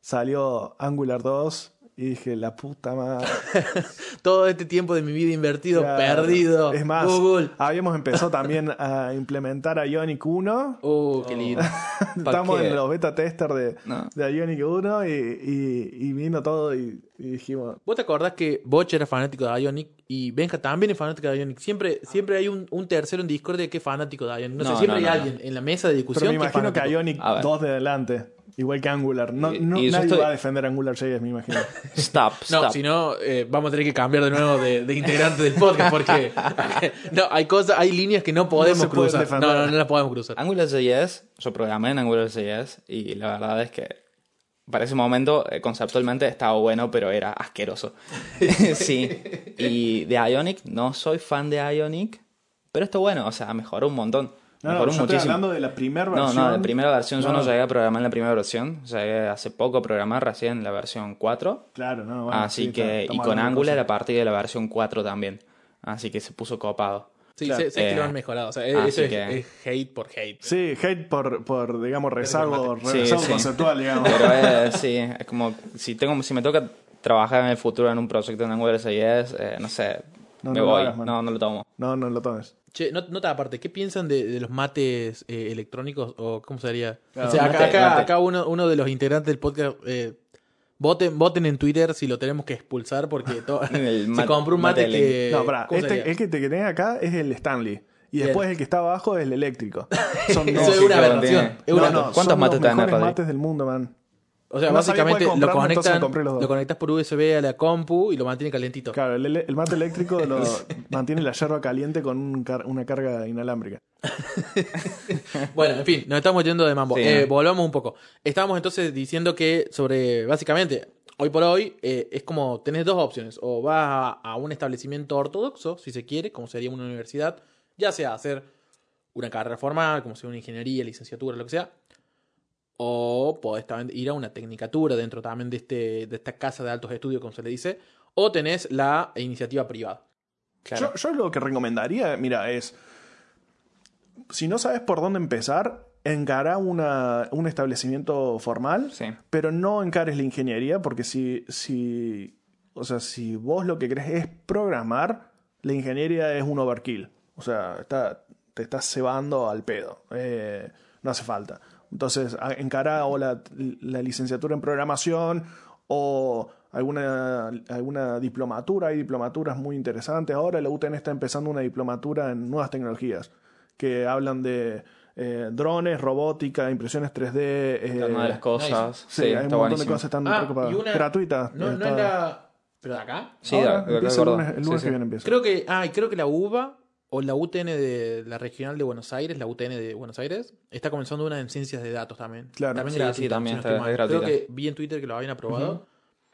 salió Angular 2 y dije, la puta madre. <laughs> Todo este tiempo de mi vida invertido, perdido. Es más, Google. habíamos empezado <laughs> también a implementar Ionic 1. Uh, qué lindo. <laughs> Estamos en los beta tester de, de Ionic 1 y, y, vino todo y, dijimos. ¿Vos te acordás que Boch era fanático de Ionic y Benja también es fanático de Ionic? Siempre, siempre hay un, un tercero en Discord que es fanático de Ionic. No, sé, siempre hay alguien en la mesa de discusión. Pero me imagino que, Ionic 2 de adelante. Igual que Angular. No, no nadie va a defender Angular JS, me imagino. Stop, <laughs> stop. No, si no, eh, vamos a tener que cambiar de nuevo de, de integrante del podcast porque <laughs> no, hay cosas, hay líneas que no podemos cruzar. No, no, no las podemos cruzar. Angular JS, yo programé en Angular JS y la verdad es que para ese momento eh, conceptualmente estaba bueno, pero era asqueroso. <laughs> sí. Y de Ionic, no soy fan de Ionic, pero esto bueno, o sea, mejoró un montón. No, no, yo estoy hablando de la primera versión. No, no, de primera versión. Yo no llegué a programar en la primera versión. Llegué hace poco a programar recién en la versión 4. Claro, no, bueno, Así que, y con Angular a partir de la versión 4 también. Así que se puso copado. Sí, sé, que lo han mejorado. O sea, eso es, hate por hate. Sí, hate por, por digamos, rezago, rezago conceptual, digamos. Pero es, sí, es como, si, tengo, si me toca trabajar en el futuro en un proyecto en Angular 6 eh, no sé, me voy. no, no lo tomo. No, no lo tomes. Che, nota aparte, ¿qué piensan de, los mates eh, electrónicos o cómo sería? o sea, acá, acá, uno, uno, de los integrantes del podcast, eh, voten, voten en Twitter si lo tenemos que expulsar porque <laughs> <laughs> se compró un mate, que... No, pará, este, el que te tenés acá es el Stanley. Y después el que está abajo es el eléctrico. <laughs> Son Eso es una aberración. ¿Cuántos mates te dan Los mates del mundo, man. O sea, básicamente lo, conectan, lo conectas por USB a la compu y lo mantiene calentito. Claro, el, mate eléctrico lo <laughs> mantiene la yerba caliente con una carga inalámbrica. <laughs> bueno, en fin, nos estamos yendo de mambo. Eh, volvamos un poco. Estábamos entonces diciendo que sobre, básicamente, hoy por hoy eh, es como tenés dos opciones. O vas a, un establecimiento ortodoxo, si se quiere, como sería una universidad, ya sea hacer una carrera formal, como sea una ingeniería, licenciatura, lo que sea, o podés también ir a una tecnicatura dentro también de, este, de esta casa de altos estudios, como se le dice, o tenés la iniciativa privada. Yo, yo, lo que recomendaría, mira, es, si no sabes por dónde empezar, encara una, un establecimiento formal, pero no encares la ingeniería, porque si, si, o sea, si vos lo que querés es programar, la ingeniería es un overkill. O sea, está, te estás cebando al pedo. Eh, no hace falta. Entonces, encara o la, licenciatura en programación o alguna, alguna diplomatura. Hay diplomaturas muy interesantes. Ahora la UTN está empezando una diplomatura en nuevas tecnologías que hablan de eh, drones, robótica, impresiones 3D. Eh, de las cosas. Sí, hay un montón de cosas están ah, gratuitas. No, no era. ¿Pero de acá? Sí, Ahora, de, empieza el lunes, el lunes que viene empieza. Creo que, ah, creo que la UBA o la UTN de la regional de Buenos Aires, la UTN de Buenos Aires, está comenzando una en ciencias de datos también. Claro, también sí, también está, gratuita. Creo que vi en Twitter que lo habían aprobado.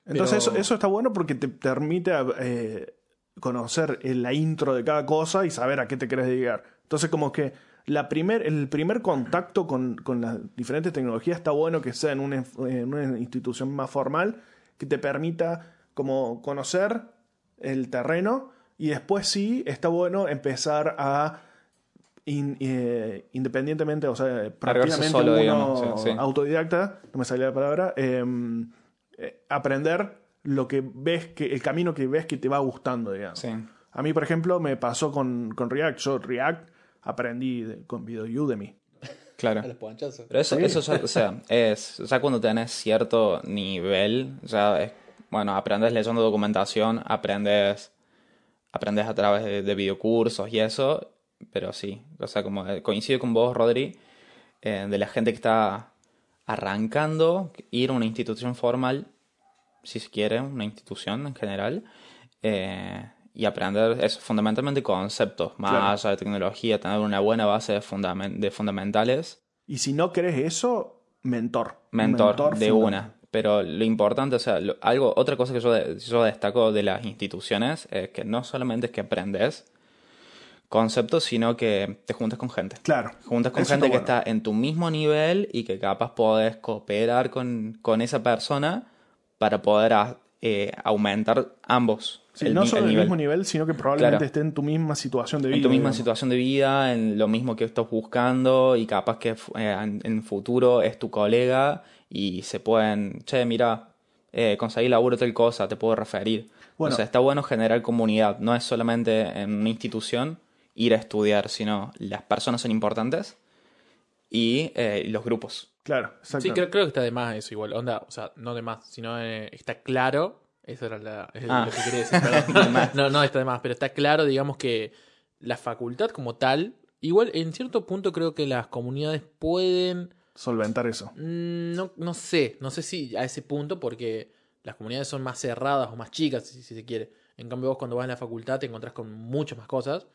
Entonces eso, eso, está bueno porque te permite eh, conocer la intro de cada cosa y saber a qué te querés dedicar. Entonces como que la primer, el primer contacto con, con las diferentes tecnologías está bueno que sea en una, en una institución más formal que te permita como conocer el terreno y después sí, está bueno empezar a eh, independientemente, o sea, prácticamente uno autodidacta, no me salía la palabra, em, eh, aprender lo que ves, que el camino que ves que te va gustando, digamos. A mí, por ejemplo, me pasó con, con React. Yo React aprendí con video Udemy. Claro. Pero eso, eso ya, o sea, <laughs> es, ya cuando tenés cierto nivel, ya es, bueno, aprendes leyendo documentación, aprendes aprendes a través de, videocursos y eso, pero sí, o sea, como eh, coincido con vos, Rodri, eh, de la gente que está arrancando, ir a una institución formal, si se quiere, una institución en general, eh, y aprender eso, fundamentalmente conceptos, más allá de tecnología, tener una buena base de, de fundamentales. Y si no crees eso, mentor. Mentor, de una. Pero lo importante, o sea, algo, otra cosa que yo, yo destaco de las instituciones es que no solamente es que aprendes conceptos, sino que te juntas con gente. Claro. Juntas con gente que está en tu mismo nivel y que capaz podés cooperar con, con esa persona para poder eh, aumentar ambos. Sí, no solo en el mismo nivel, sino que probablemente esté en tu misma situación de vida. En tu misma situación de vida, en lo mismo que estás buscando y capaz que eh, en, en futuro es tu colega y se pueden, che, mira, eh, conseguir laburo tal cosa, te puedo referir. Bueno, o sea, está bueno generar comunidad, no es solamente en una institución ir a estudiar, sino las personas son importantes y eh, los grupos. Claro, exacto. Sí, creo, que está de más eso igual, onda, o sea, no de más, sino eh, está claro, eso era la, ah. lo que quería decir, <laughs> no, no está de más, pero está claro, digamos que la facultad como tal, igual en cierto punto creo que las comunidades pueden solventar eso? Mm, no, no sé, no sé si a ese punto, porque las comunidades son más cerradas o más chicas, si, se quiere. En cambio, vos cuando vas a la facultad te encontrás con muchas más cosas.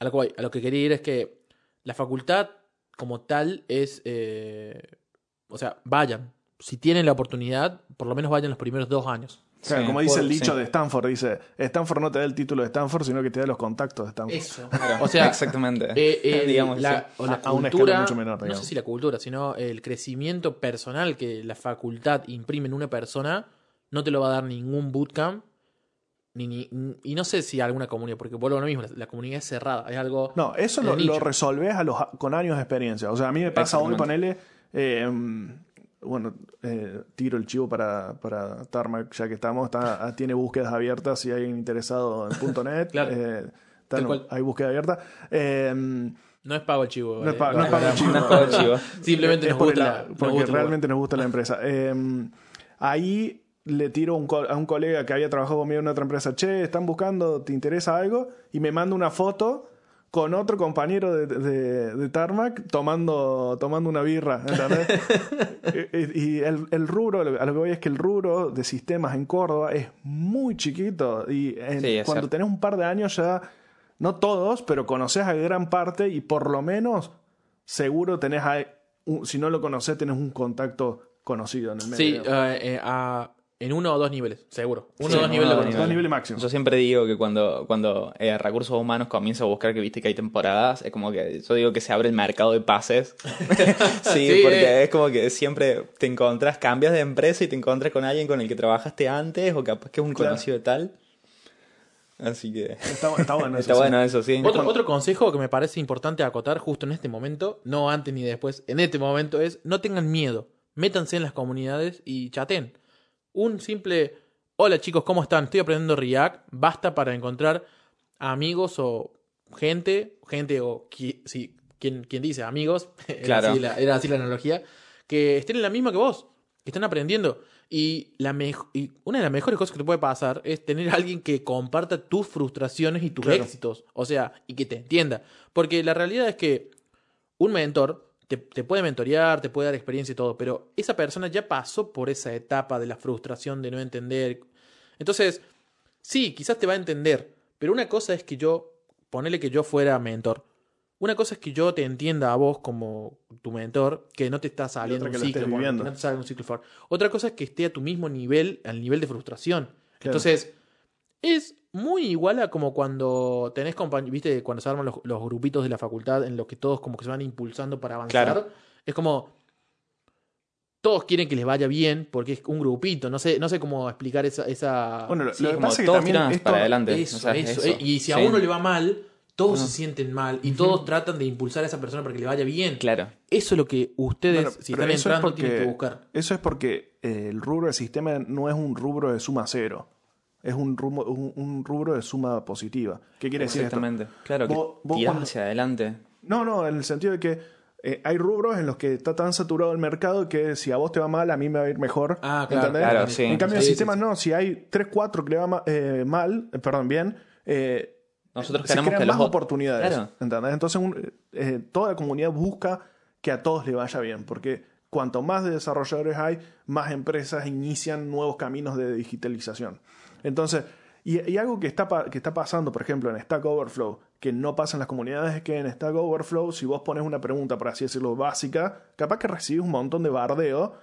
A lo que, a lo que quería ir es que la facultad como tal es... Eh, o sea, vayan. Si tienen la oportunidad, por lo menos vayan los primeros dos años como dice el dicho de Stanford, dice, Stanford no te da el título de Stanford, sino que te da los contactos de Stanford. Eso. <laughs> o sea, exactamente. Eh, <laughs> digamos, la, a, una cultura, mucho menor, no sé si la cultura, sino el crecimiento personal que la facultad imprime en una persona, no te lo va a dar ningún bootcamp. Ni, y no sé si alguna comunidad, porque vuelvo a lo mismo, la, comunidad es cerrada, es algo. No, eso lo, lo, resolves a los, con años de experiencia. O sea, a mí me pasa hoy, ponele. Eh, bueno, eh, tiro el chivo para, para Tarmac, ya que estamos, está, ah, tiene búsquedas abiertas si hay alguien interesado en .net. <laughs> Eh, hay búsqueda abierta. Em, no es pago el chivo. No es, pago, el chivo. <laughs> Simplemente nos gusta Porque realmente nos gusta la empresa. Em, ahí le tiro a un colega que había trabajado conmigo en otra empresa, che, están buscando, ¿te interesa algo? Y me manda una foto con otro compañero de, de, Tarmac tomando, tomando una birra. <laughs> y, el, el, rubro, a lo que voy es que el rubro de sistemas en Córdoba es muy chiquito. Y cuando tenés un par de años ya, no todos, pero conoces a gran parte y por lo menos seguro tenés, si no lo conoces, tenés un contacto conocido en el medio. Sí, eh, eh, a en uno o dos niveles, seguro. Uno o dos niveles. Dos niveles máximos. Yo siempre digo que cuando, cuando eh, recursos humanos comienza a buscar que viste que hay temporadas, es como que yo digo que se abre el mercado de pases. <laughs> sí, porque eh. es como que siempre te encontras, cambias de empresa y te encuentras con alguien con el que trabajaste antes o capaz que es un conocido de tal. Así que. Está, bueno <laughs> eso. está bueno eso, sí. Otro, otro consejo que me parece importante acotar justo en este momento, no antes ni después, en este momento es no tengan miedo. Métanse en las comunidades y chaten un simple hola chicos, ¿cómo están? Estoy aprendiendo React, basta para encontrar amigos o gente, gente o si, quien, quien dice amigos, <laughs> claro. era, así la, analogía, que estén en la misma que vos, que estén aprendiendo. Y, la y una de las mejores cosas que te puede pasar es tener a alguien que comparta tus frustraciones y tus éxitos. O sea, y que te entienda. Porque la realidad es que un mentor te, te, puede mentorear, te puede dar experiencia y todo, pero esa persona ya pasó por esa etapa de la frustración, de no entender. Entonces, sí, quizás te va a entender, pero una cosa es que yo, ponele que yo fuera mentor. Una cosa es que yo te entienda a vos como tu mentor, que no te está saliendo un ciclo, no te sale un ciclo Otra cosa es que esté a tu mismo nivel, al nivel de frustración. Entonces, es muy igual a como cuando tenés compañeros, viste, cuando se arman los, grupitos de la facultad en los que todos como que se van impulsando para avanzar. Es como, todos quieren que les vaya bien porque es un grupito. No sé, no sé cómo explicar esa. esa... Bueno, lo, que pasa es que también para adelante. Eso, eso, Y si a uno le va mal, todos se sienten mal y todos tratan de impulsar a esa persona para que le vaya bien. Claro. Eso es lo que ustedes, si están entrando, tienen que buscar. Eso es porque eh, el rubro del sistema no es un rubro de suma cero es un rubro, un, rubro de suma positiva. ¿Qué quiere decir Exactamente. Claro, que hacia adelante. No, no, en el sentido de que eh, hay rubros en los que está tan saturado el mercado que si a vos te va mal, a mí me va a ir mejor. Ah, claro. En cambio, en sistemas no. Si hay 3, 4 que le va eh, mal, eh, perdón, bien, nosotros tenemos que más oportunidades. Entonces, toda la comunidad busca que a todos le vaya bien, porque cuanto más desarrolladores hay, más empresas inician nuevos caminos de digitalización. Entonces, y, algo que está, que está pasando, por ejemplo, en Stack Overflow, que no pasa en las comunidades, es que en Stack Overflow, si vos pones una pregunta, por así decirlo, básica, capaz que recibís un montón de bardeo.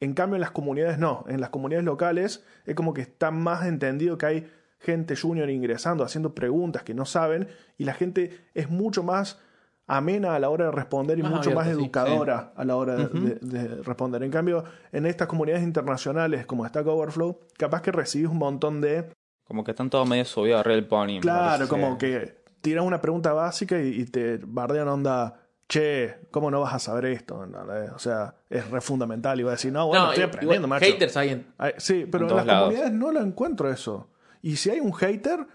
En cambio, en las comunidades no. En las comunidades locales es como que está más entendido que hay gente junior ingresando, haciendo preguntas que no saben, y la gente es mucho más amena a la hora de responder y mucho más educadora a la hora de, responder. En cambio, en estas comunidades internacionales como Stack Overflow, capaz que recibes un montón de... Como que están todos medio subidos a Real Pony. Claro, como que tiras una pregunta básica y, te bardean onda, che, ¿cómo no vas a saber esto? O sea, es re fundamental. Y va a decir, no, bueno, estoy aprendiendo, macho. Haters hay en... Sí, pero en, las comunidades no lo encuentro eso. Y si hay un hater,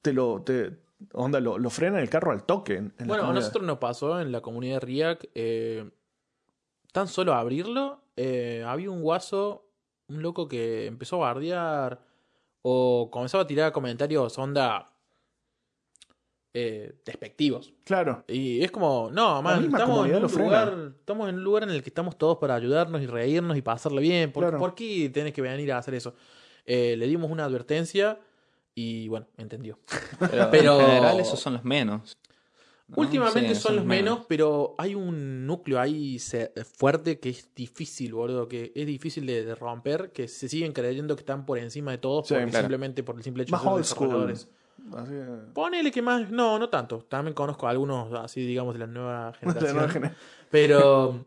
te lo... Te, onda, lo, lo frena el carro al toque. bueno, a nosotros nos pasó en la comunidad de React, eh, tan solo abrirlo, eh, había un guaso, un loco que empezó a bardear o comenzaba a tirar comentarios onda eh, despectivos. Claro. Y es como, no, man, estamos en, un lugar, estamos en un lugar en el que estamos todos para ayudarnos y reírnos y pasarle bien. ¿Por, ¿por qué tenés que venir a hacer eso? le dimos una advertencia y bueno, entendió. <laughs> Pero, en general esos son los menos. Últimamente son, los menos, pero hay un núcleo ahí fuerte que es difícil, boludo, que es difícil de, romper, que se siguen creyendo que están por encima de todos simplemente por el simple hecho de ser Ponele que más, no, no tanto. También conozco a algunos así, digamos, de la <laughs> nueva generación. pero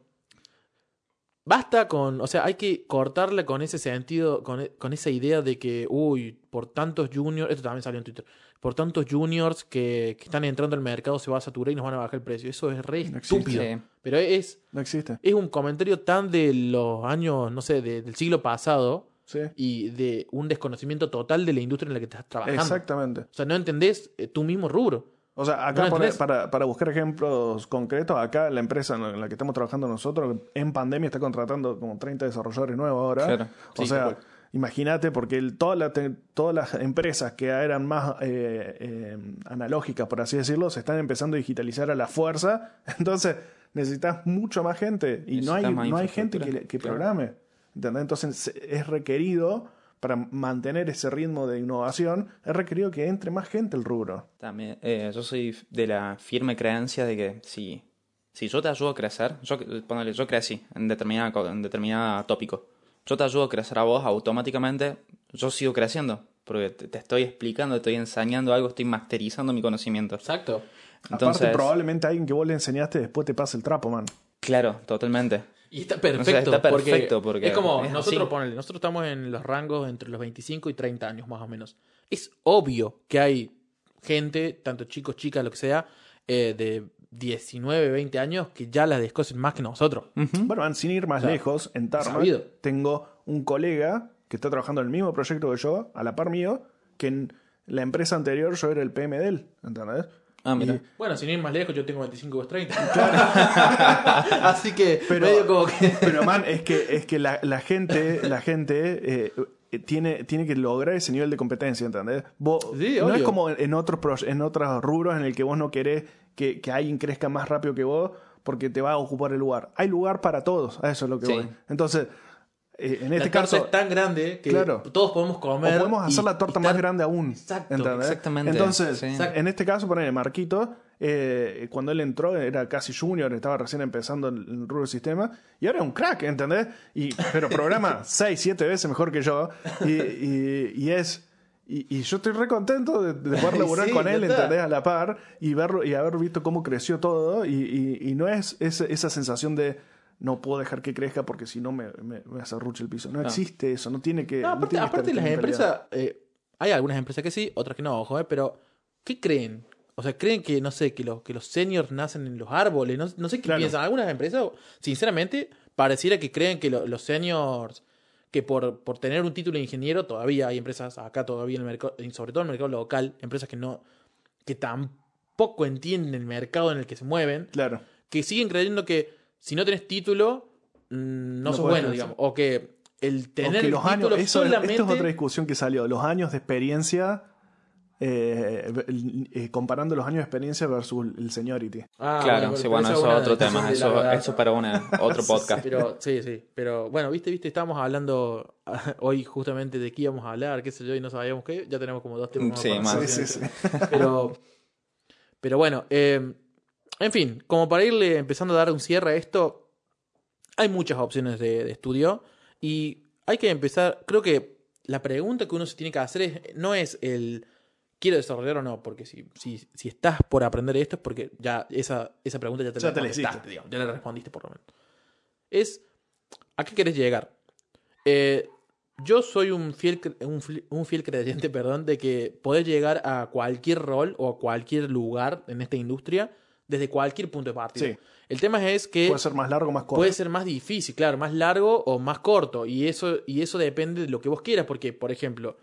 Basta con, o sea, hay que cortarle con ese sentido, con, con, esa idea de que, uy, por tantos juniors, esto también salió en Twitter, por tantos juniors que, que están entrando al mercado se va a saturar y nos van a bajar el precio. Eso es re estúpido. Pero es, no existe. es un comentario tan de los años, no sé, del siglo pasado y de un desconocimiento total de la industria en la que estás trabajando. Exactamente. O sea, no entendés eh, tu mismo rubro. O sea, acá para, para, buscar ejemplos concretos, acá la empresa en la que estamos trabajando nosotros, en pandemia está contratando como 30 desarrolladores nuevos ahora. O sea, imagínate, porque todas las empresas que eran más eh, eh, analógicas, por así decirlo, se están empezando a digitalizar a la fuerza. <laughs> Entonces, necesitas mucho más gente y no hay, no hay gente que, que programe. Entonces, es requerido para mantener ese ritmo de innovación, es requerido que entre más gente el rubro. También, eh, yo soy de la firme creencia de que si, si yo te ayudo a crecer, yo, ponele, yo crecí en determinada, en determinado tópico, yo te ayudo a crecer a vos, automáticamente yo sigo creciendo, porque te, estoy explicando, te estoy enseñando algo, estoy masterizando mi conocimiento. Exacto. Entonces, Aparte, probablemente alguien que vos le enseñaste después te pasa el trapo, man. Claro, totalmente. Y está perfecto. está perfecto porque, es como nosotros, ponele, nosotros estamos en los rangos entre los 25 y 30 años más o menos. Es obvio que hay gente, tanto chicos, chicas, lo que sea, eh, de 19, 20 años que ya las descosen más que nosotros. Bueno, sin ir más lejos, en Tarma tengo un colega que está trabajando en el mismo proyecto que yo, a la par mío, que en la empresa anterior yo era el PM de él, ¿entendés? Ah, mira. bueno, sin ir más lejos, yo tengo 25 vos 30. <laughs> <laughs> Así que, pero, medio como que. <laughs> pero, man, es que, es que la, la gente, la gente eh, tiene, tiene que lograr ese nivel de competencia, ¿entendés? Vos, no es como en otros, en otros rubros en el que vos no querés que, que alguien crezca más rápido que vos, porque te va a ocupar el lugar. Hay lugar para todos, a eso es lo que voy. Entonces, eh, en este la caso. es tan grande que todos podemos comer. O podemos hacer la torta más grande aún. Exacto, exactamente. Entonces, en este caso, ponele Marquito, eh, cuando él entró era casi junior, estaba recién empezando en el rubro sistema, y ahora es un crack, ¿entendés? Y, pero programa <laughs> 6, 7 veces mejor que yo, y, y, es... Y, yo estoy re contento de, poder <laughs> laburar con él, ¿entendés? A la par, y, verlo, y haber visto cómo creció todo, y, no es esa sensación de no puedo dejar que crezca porque si no me, me, me el piso. No, existe eso, no tiene que. aparte, aparte las empresas, eh, hay algunas empresas que sí, otras que no, ojo, eh, pero ¿qué creen? O sea, creen que, no sé, que los, que los seniors nacen en los árboles. No, no sé qué piensan. Algunas empresas, sinceramente, pareciera que creen que los seniors, que por, por tener un título de ingeniero, todavía hay empresas acá todavía en el mercado, sobre todo en el mercado local, empresas que no, que tampoco entienden el mercado en el que se mueven. Claro. Que siguen creyendo que si no tenés título, mm, no, sos bueno, digamos. O que el tener los título años, solamente... Esto es otra discusión que salió. Los años de experiencia eh, eh, comparando los años de experiencia versus el seniority. Ah, claro, sí, bueno, eso es otro tema, eso, eso para una, <laughs> otro podcast. pero, sí, sí, pero bueno, viste, viste, estábamos hablando hoy justamente de qué íbamos a hablar, qué sé yo, y no sabíamos qué, ya tenemos como dos temas. Sí, más. Sí, sí, <laughs> Pero, pero bueno, eh, en fin, como para irle empezando a dar un cierre a esto, hay muchas opciones de, de estudio y hay que empezar, creo que la pregunta que uno se tiene que hacer es, no es el quiero desarrollar o no, porque si, si, si estás por aprender esto es porque ya esa, esa pregunta ya te la contestaste, digamos, ya la respondiste por lo menos. Es, ¿a qué querés llegar? Eh, yo soy un fiel, un, fiel creyente <laughs> perdón, de que podés llegar a cualquier rol o a cualquier lugar en esta industria desde cualquier punto de partida. El tema es que... Puede ser más largo o más corto. Puede ser más difícil, claro, más largo o más corto. Y eso, y eso depende de lo que vos quieras, porque, por ejemplo,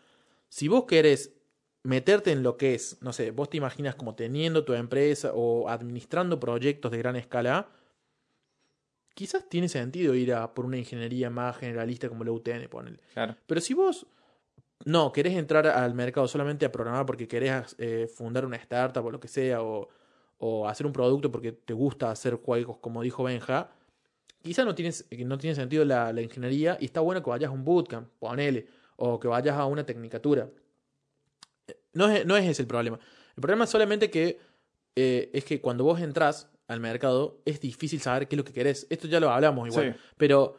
si vos querés meterte en lo que es, no sé, vos te imaginas como teniendo tu empresa o administrando proyectos de gran escala, quizás tiene sentido ir a por una ingeniería más generalista como la UTN, ponele. Claro. Pero si vos no querés entrar al mercado solamente a programar porque querés eh, fundar una startup o lo que sea, o, o, hacer un producto porque te gusta hacer juegos, como dijo Benja, quizás no, tienes, no tiene sentido la, la ingeniería y está bueno que vayas a un bootcamp, ponele, o que vayas a una tecnicatura. No es, no es ese el problema. El problema es solamente que eh, es que cuando vos entras al mercado es difícil saber qué es lo que querés. Esto ya lo hablamos igual. Pero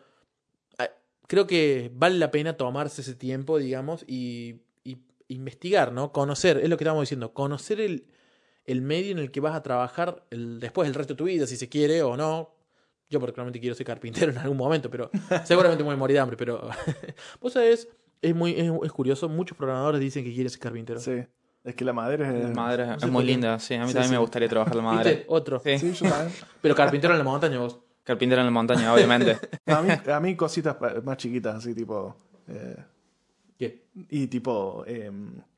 ah, creo que vale la pena tomarse ese tiempo, digamos, y, investigar, ¿no? Conocer, es lo que estamos diciendo, conocer el, el medio en el que vas a trabajar el, después del resto de tu vida, si se quiere o no. Yo particularmente quiero ser carpintero en algún momento, pero <laughs> seguramente muy morir de hambre, pero <laughs> vos sabés es muy es, curioso, muchos programadores dicen que quieren ser carpintero. Sí. Es que la madera es. La madera es muy linda, sí. A mí también me gustaría trabajar la madera. Otro. Sí. yo también. <laughs> Pero carpintero en la montaña vos. Carpintero en la montaña, obviamente. <laughs> a, mí, a mí cositas más chiquitas, así tipo. Eh, ¿Qué? Y tipo. Eh,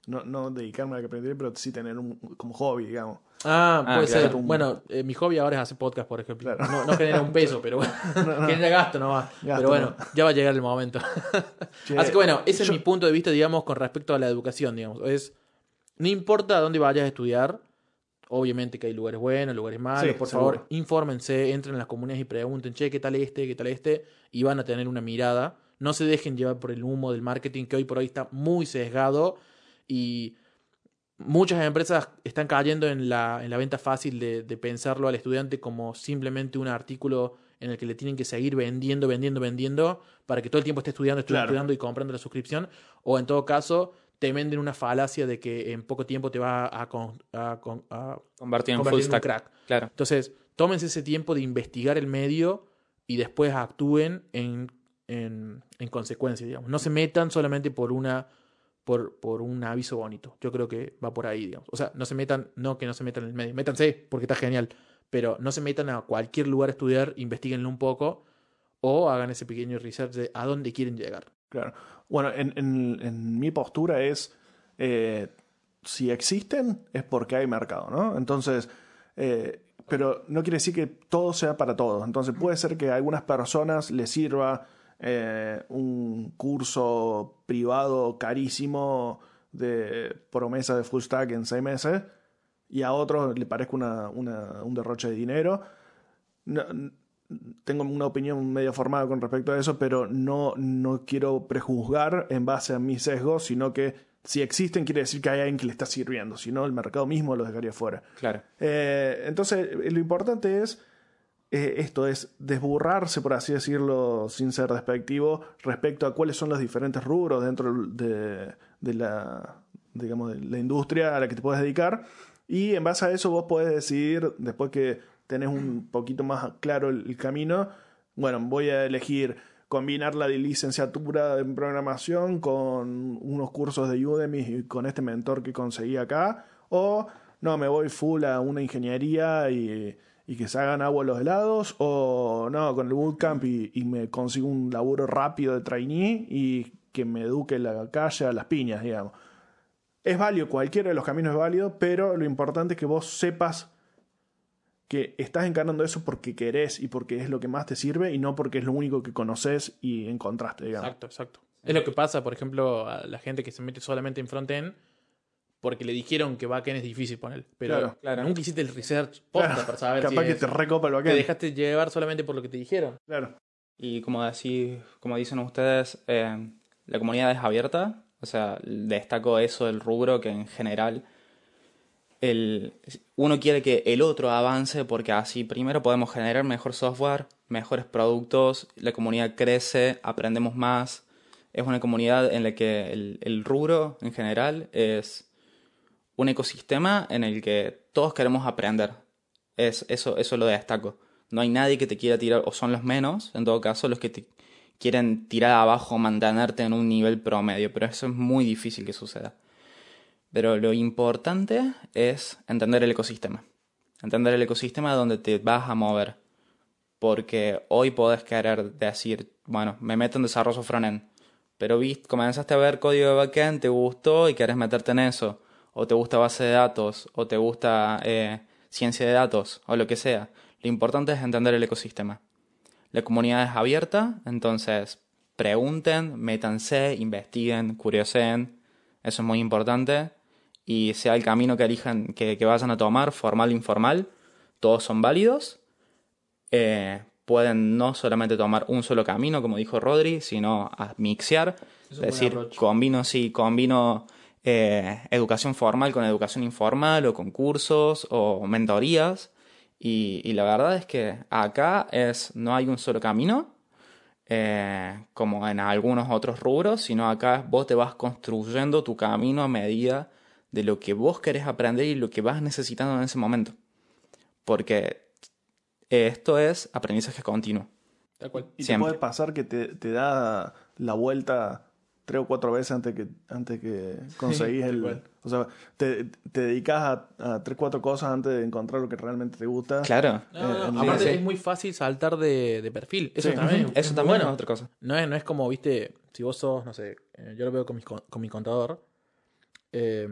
no, no dedicarme a la carpintería, pero sí tener un como hobby, digamos. Ah, ah puede ser. Bueno, eh, mi hobby ahora es hacer podcast, por ejemplo. No, no, genera un <laughs> peso, pero bueno. genera gasto nomás. pero bueno, ya va a llegar el momento. <laughs> Así que bueno, ese es mi punto de vista, digamos, con respecto a la educación, digamos. Es, no importa dónde vayas a estudiar, obviamente que hay lugares buenos, lugares malos. por favor, infórmense, entren en las comunidades y pregunten, che, ¿qué tal este? ¿Qué tal este? Y van a tener una mirada. No se dejen llevar por el humo del marketing que hoy por hoy está muy sesgado y muchas empresas están cayendo en la, en la venta fácil de, pensarlo al estudiante como simplemente un artículo en el que le tienen que seguir vendiendo, vendiendo, vendiendo, para que todo el tiempo esté estudiando, estudiando, y comprando la suscripción, o en todo caso te venden una falacia de que en poco tiempo te va a, convertir en full stack. crack. Claro. Entonces, tómense ese tiempo de investigar el medio y después actúen en, en, en consecuencia, digamos. No se metan solamente por una por, por un aviso bonito. Yo creo que va por ahí, digamos. O sea, no se metan, no que no se metan en el medio, métanse porque está genial, pero no se metan a cualquier lugar a estudiar, investiguenlo un poco o hagan ese pequeño research de a dónde quieren llegar. Claro. Bueno, en, en, mi postura es, eh, si existen es porque hay mercado, ¿no? Entonces, eh, pero no quiere decir que todo sea para todos. Entonces puede ser que a algunas personas les sirva eh, un curso privado carísimo de promesa de full stack en seis meses y a otros le parezca una, un derroche de dinero. tengo una opinión medio formada con respecto a eso, pero no, no quiero prejuzgar en base a mis sesgos, sino que si existen quiere decir que hay alguien que le está sirviendo, si no el mercado mismo lo dejaría fuera. Claro. Eh, entonces, lo importante es eh, esto es desburrarse, por así decirlo, sin ser despectivo, respecto a cuáles son los diferentes rubros dentro de, la, digamos, de la industria a la que te puedes dedicar. Y en base a eso vos podés decidir, después que tenés un poquito más claro el, camino, bueno, voy a elegir combinar la licenciatura en programación con unos cursos de Udemy y con este mentor que conseguí acá, o no, me voy full a una ingeniería y y que se hagan agua los helados, o no, con el bootcamp y, y me consigo un laburo rápido de trainee y que me eduque la calle a las piñas, digamos. Es válido, cualquiera de los caminos es válido, pero lo importante es que vos sepas que estás encarnando eso porque querés y porque es lo que más te sirve y no porque es lo único que conoces y encontraste, digamos. Exacto, exacto. Es lo que pasa, por ejemplo, a la gente que se mete solamente en frontend porque le dijeron que backend es difícil poner. Pero claro, nunca hiciste el research posta para saber Capaz que te recopa el backend. Te dejaste llevar solamente por lo que te dijeron. Claro. Y como, así, como dicen ustedes, eh, la comunidad es abierta. O sea, destaco eso del rubro que en general el, uno quiere que el otro avance porque así primero podemos generar mejor software, mejores productos, la comunidad crece, aprendemos más. Es una comunidad en la que el, el rubro en general es un ecosistema en el que todos queremos aprender. Es, eso, eso lo destaco. No hay nadie que te quiera tirar, o son los menos, en todo caso, los que te quieren tirar abajo, mantenerte en un nivel promedio, pero eso es muy difícil que suceda. Pero lo importante es entender el ecosistema. Entender el ecosistema donde te vas a mover. Porque hoy podés querer decir, bueno, me meto en desarrollo frontend. Pero viste, comenzaste a ver código de backend, te gustó y querés meterte en eso o te gusta base de datos, o te gusta eh, ciencia de datos, o lo que sea. Lo importante es entender el ecosistema. La comunidad es abierta, entonces pregunten, métanse, investiguen, curioseen. Eso es muy importante. Y sea el camino que elijan, que, vayan a tomar, formal o informal, todos son válidos. Eh, pueden no solamente tomar un solo camino, como dijo Rodri, sino a mixear. Es decir, combino, sí, combino eh, educación formal con educación informal o con cursos o mentorías. Y, la verdad es que acá es, no hay un solo camino, eh, como en algunos otros rubros, sino acá vos te vas construyendo tu camino a medida de lo que vos querés aprender y lo que vas necesitando en ese momento. Porque esto es aprendizaje continuo. Y te puede pasar que te, te da la vuelta tres o cuatro veces antes que, antes que conseguís el... O sea, te, te dedicas a, a, tres cuatro cosas antes de encontrar lo que realmente te gusta. Claro. Eh, aparte es muy fácil saltar de, de perfil. Eso también, Eso también es otra cosa. No es, no es como, viste, si vos sos, no sé, eh, yo lo veo con mi, con mi contador. Eh,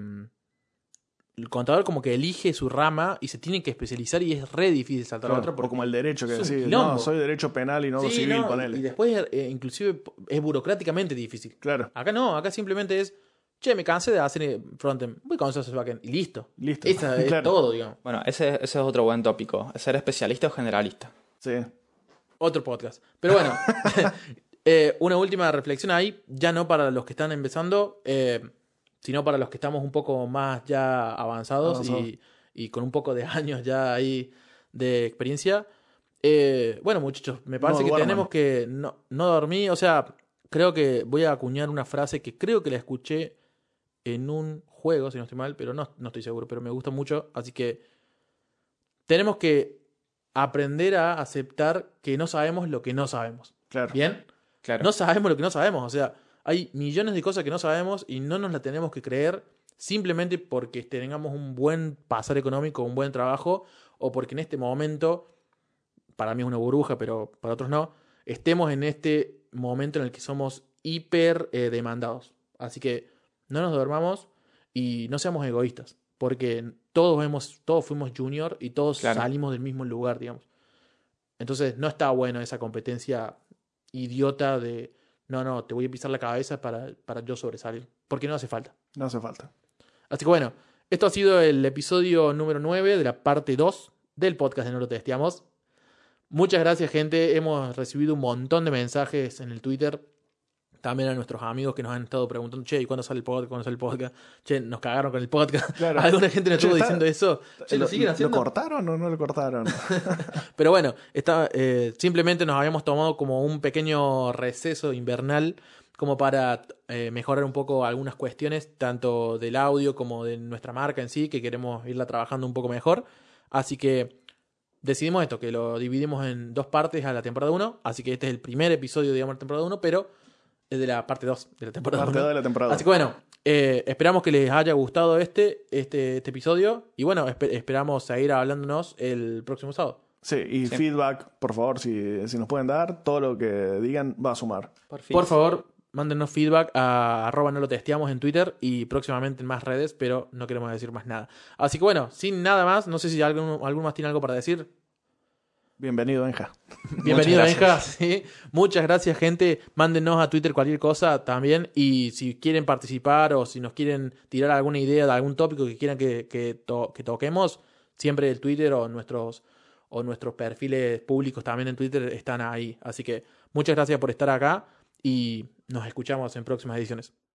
el contador como que elige su rama y se tiene que especializar y es re difícil saltar a otra. Porque como el derecho que decís, no, soy derecho penal y no civil, ponele. Y después, eh, inclusive, es burocráticamente difícil. Claro. Acá no, acá simplemente es, che, me cansé de hacer frontend, voy con hacer backend y listo. Listo. Eso es <laughs> todo, digamos. Bueno, ese, ese es otro buen tópico, ser especialista o generalista. Sí. Otro podcast. Pero bueno, <laughs> eh, una última reflexión ahí, ya no para los que están empezando. Eh, sino para los que estamos un poco más ya avanzados y, con un poco de <laughs> años ya ahí de experiencia. Eh, bueno, muchachos, me parece que tenemos que no, no dormir. O sea, creo que voy a acuñar una frase que creo que la escuché en un juego, si no estoy mal, pero no, no estoy seguro, pero me gusta mucho. Así que tenemos que aprender a aceptar que no sabemos lo que no sabemos. Claro. ¿Bien? Claro. No sabemos lo que no sabemos. O sea, hay millones de cosas que no sabemos y no nos la tenemos que creer simplemente porque tengamos un buen pasar económico, un buen trabajo, o porque en este momento, para mí es una burbuja, pero para otros no, estemos en este momento en el que somos hiper eh, demandados. Así que no nos dormamos y no seamos egoístas, porque todos hemos, todos fuimos junior y todos salimos del mismo lugar, digamos. Entonces no está bueno esa competencia idiota de no, no, te voy a pisar la cabeza para, para yo sobresalir. Porque no hace falta. No hace falta. Así que bueno, esto ha sido el episodio número 9 de la parte 2 del podcast de No lo testeamos. Muchas gracias, gente. Hemos recibido un montón de mensajes en el Twitter. También a nuestros amigos que nos han estado preguntando, che, ¿y cuándo sale el podcast? ¿Cuándo sale el podcast? Che, nos cagaron con el podcast. <laughs> Alguna gente nos estuvo diciendo eso. Che, ¿lo, siguen haciendo? ¿Lo cortaron o no lo cortaron? <laughs> Pero bueno, está, eh, simplemente nos habíamos tomado como un pequeño receso invernal como para eh, mejorar un poco algunas cuestiones, tanto del audio como de nuestra marca en sí, que queremos irla trabajando un poco mejor. Así que decidimos esto, que lo dividimos en dos partes a la temporada 1. Así que este es el primer episodio, digamos, de la temporada 1, pero de la parte 2 de la temporada 1. de la temporada Así que bueno, eh, esperamos que les haya gustado este, este, este episodio. Y bueno, esperamos seguir hablándonos el próximo sábado. Sí, y feedback, por favor, si, si, nos pueden dar, todo lo que digan va a sumar. Por, favor, mándenos feedback a arroba no lo testeamos en Twitter y próximamente en más redes, pero no queremos decir más nada. Así que bueno, sin nada más, no sé si algún, algún más tiene algo para decir. Bienvenido, Enja. Bienvenido, Enja. <laughs> Sí. Muchas gracias, gente. Mándenos a Twitter cualquier cosa también. Y si quieren participar o si nos quieren tirar alguna idea de algún tópico que quieran que, que, toquemos, siempre el Twitter o nuestros, o nuestros perfiles públicos también en Twitter están ahí. Así que muchas gracias por estar acá y nos escuchamos en próximas ediciones.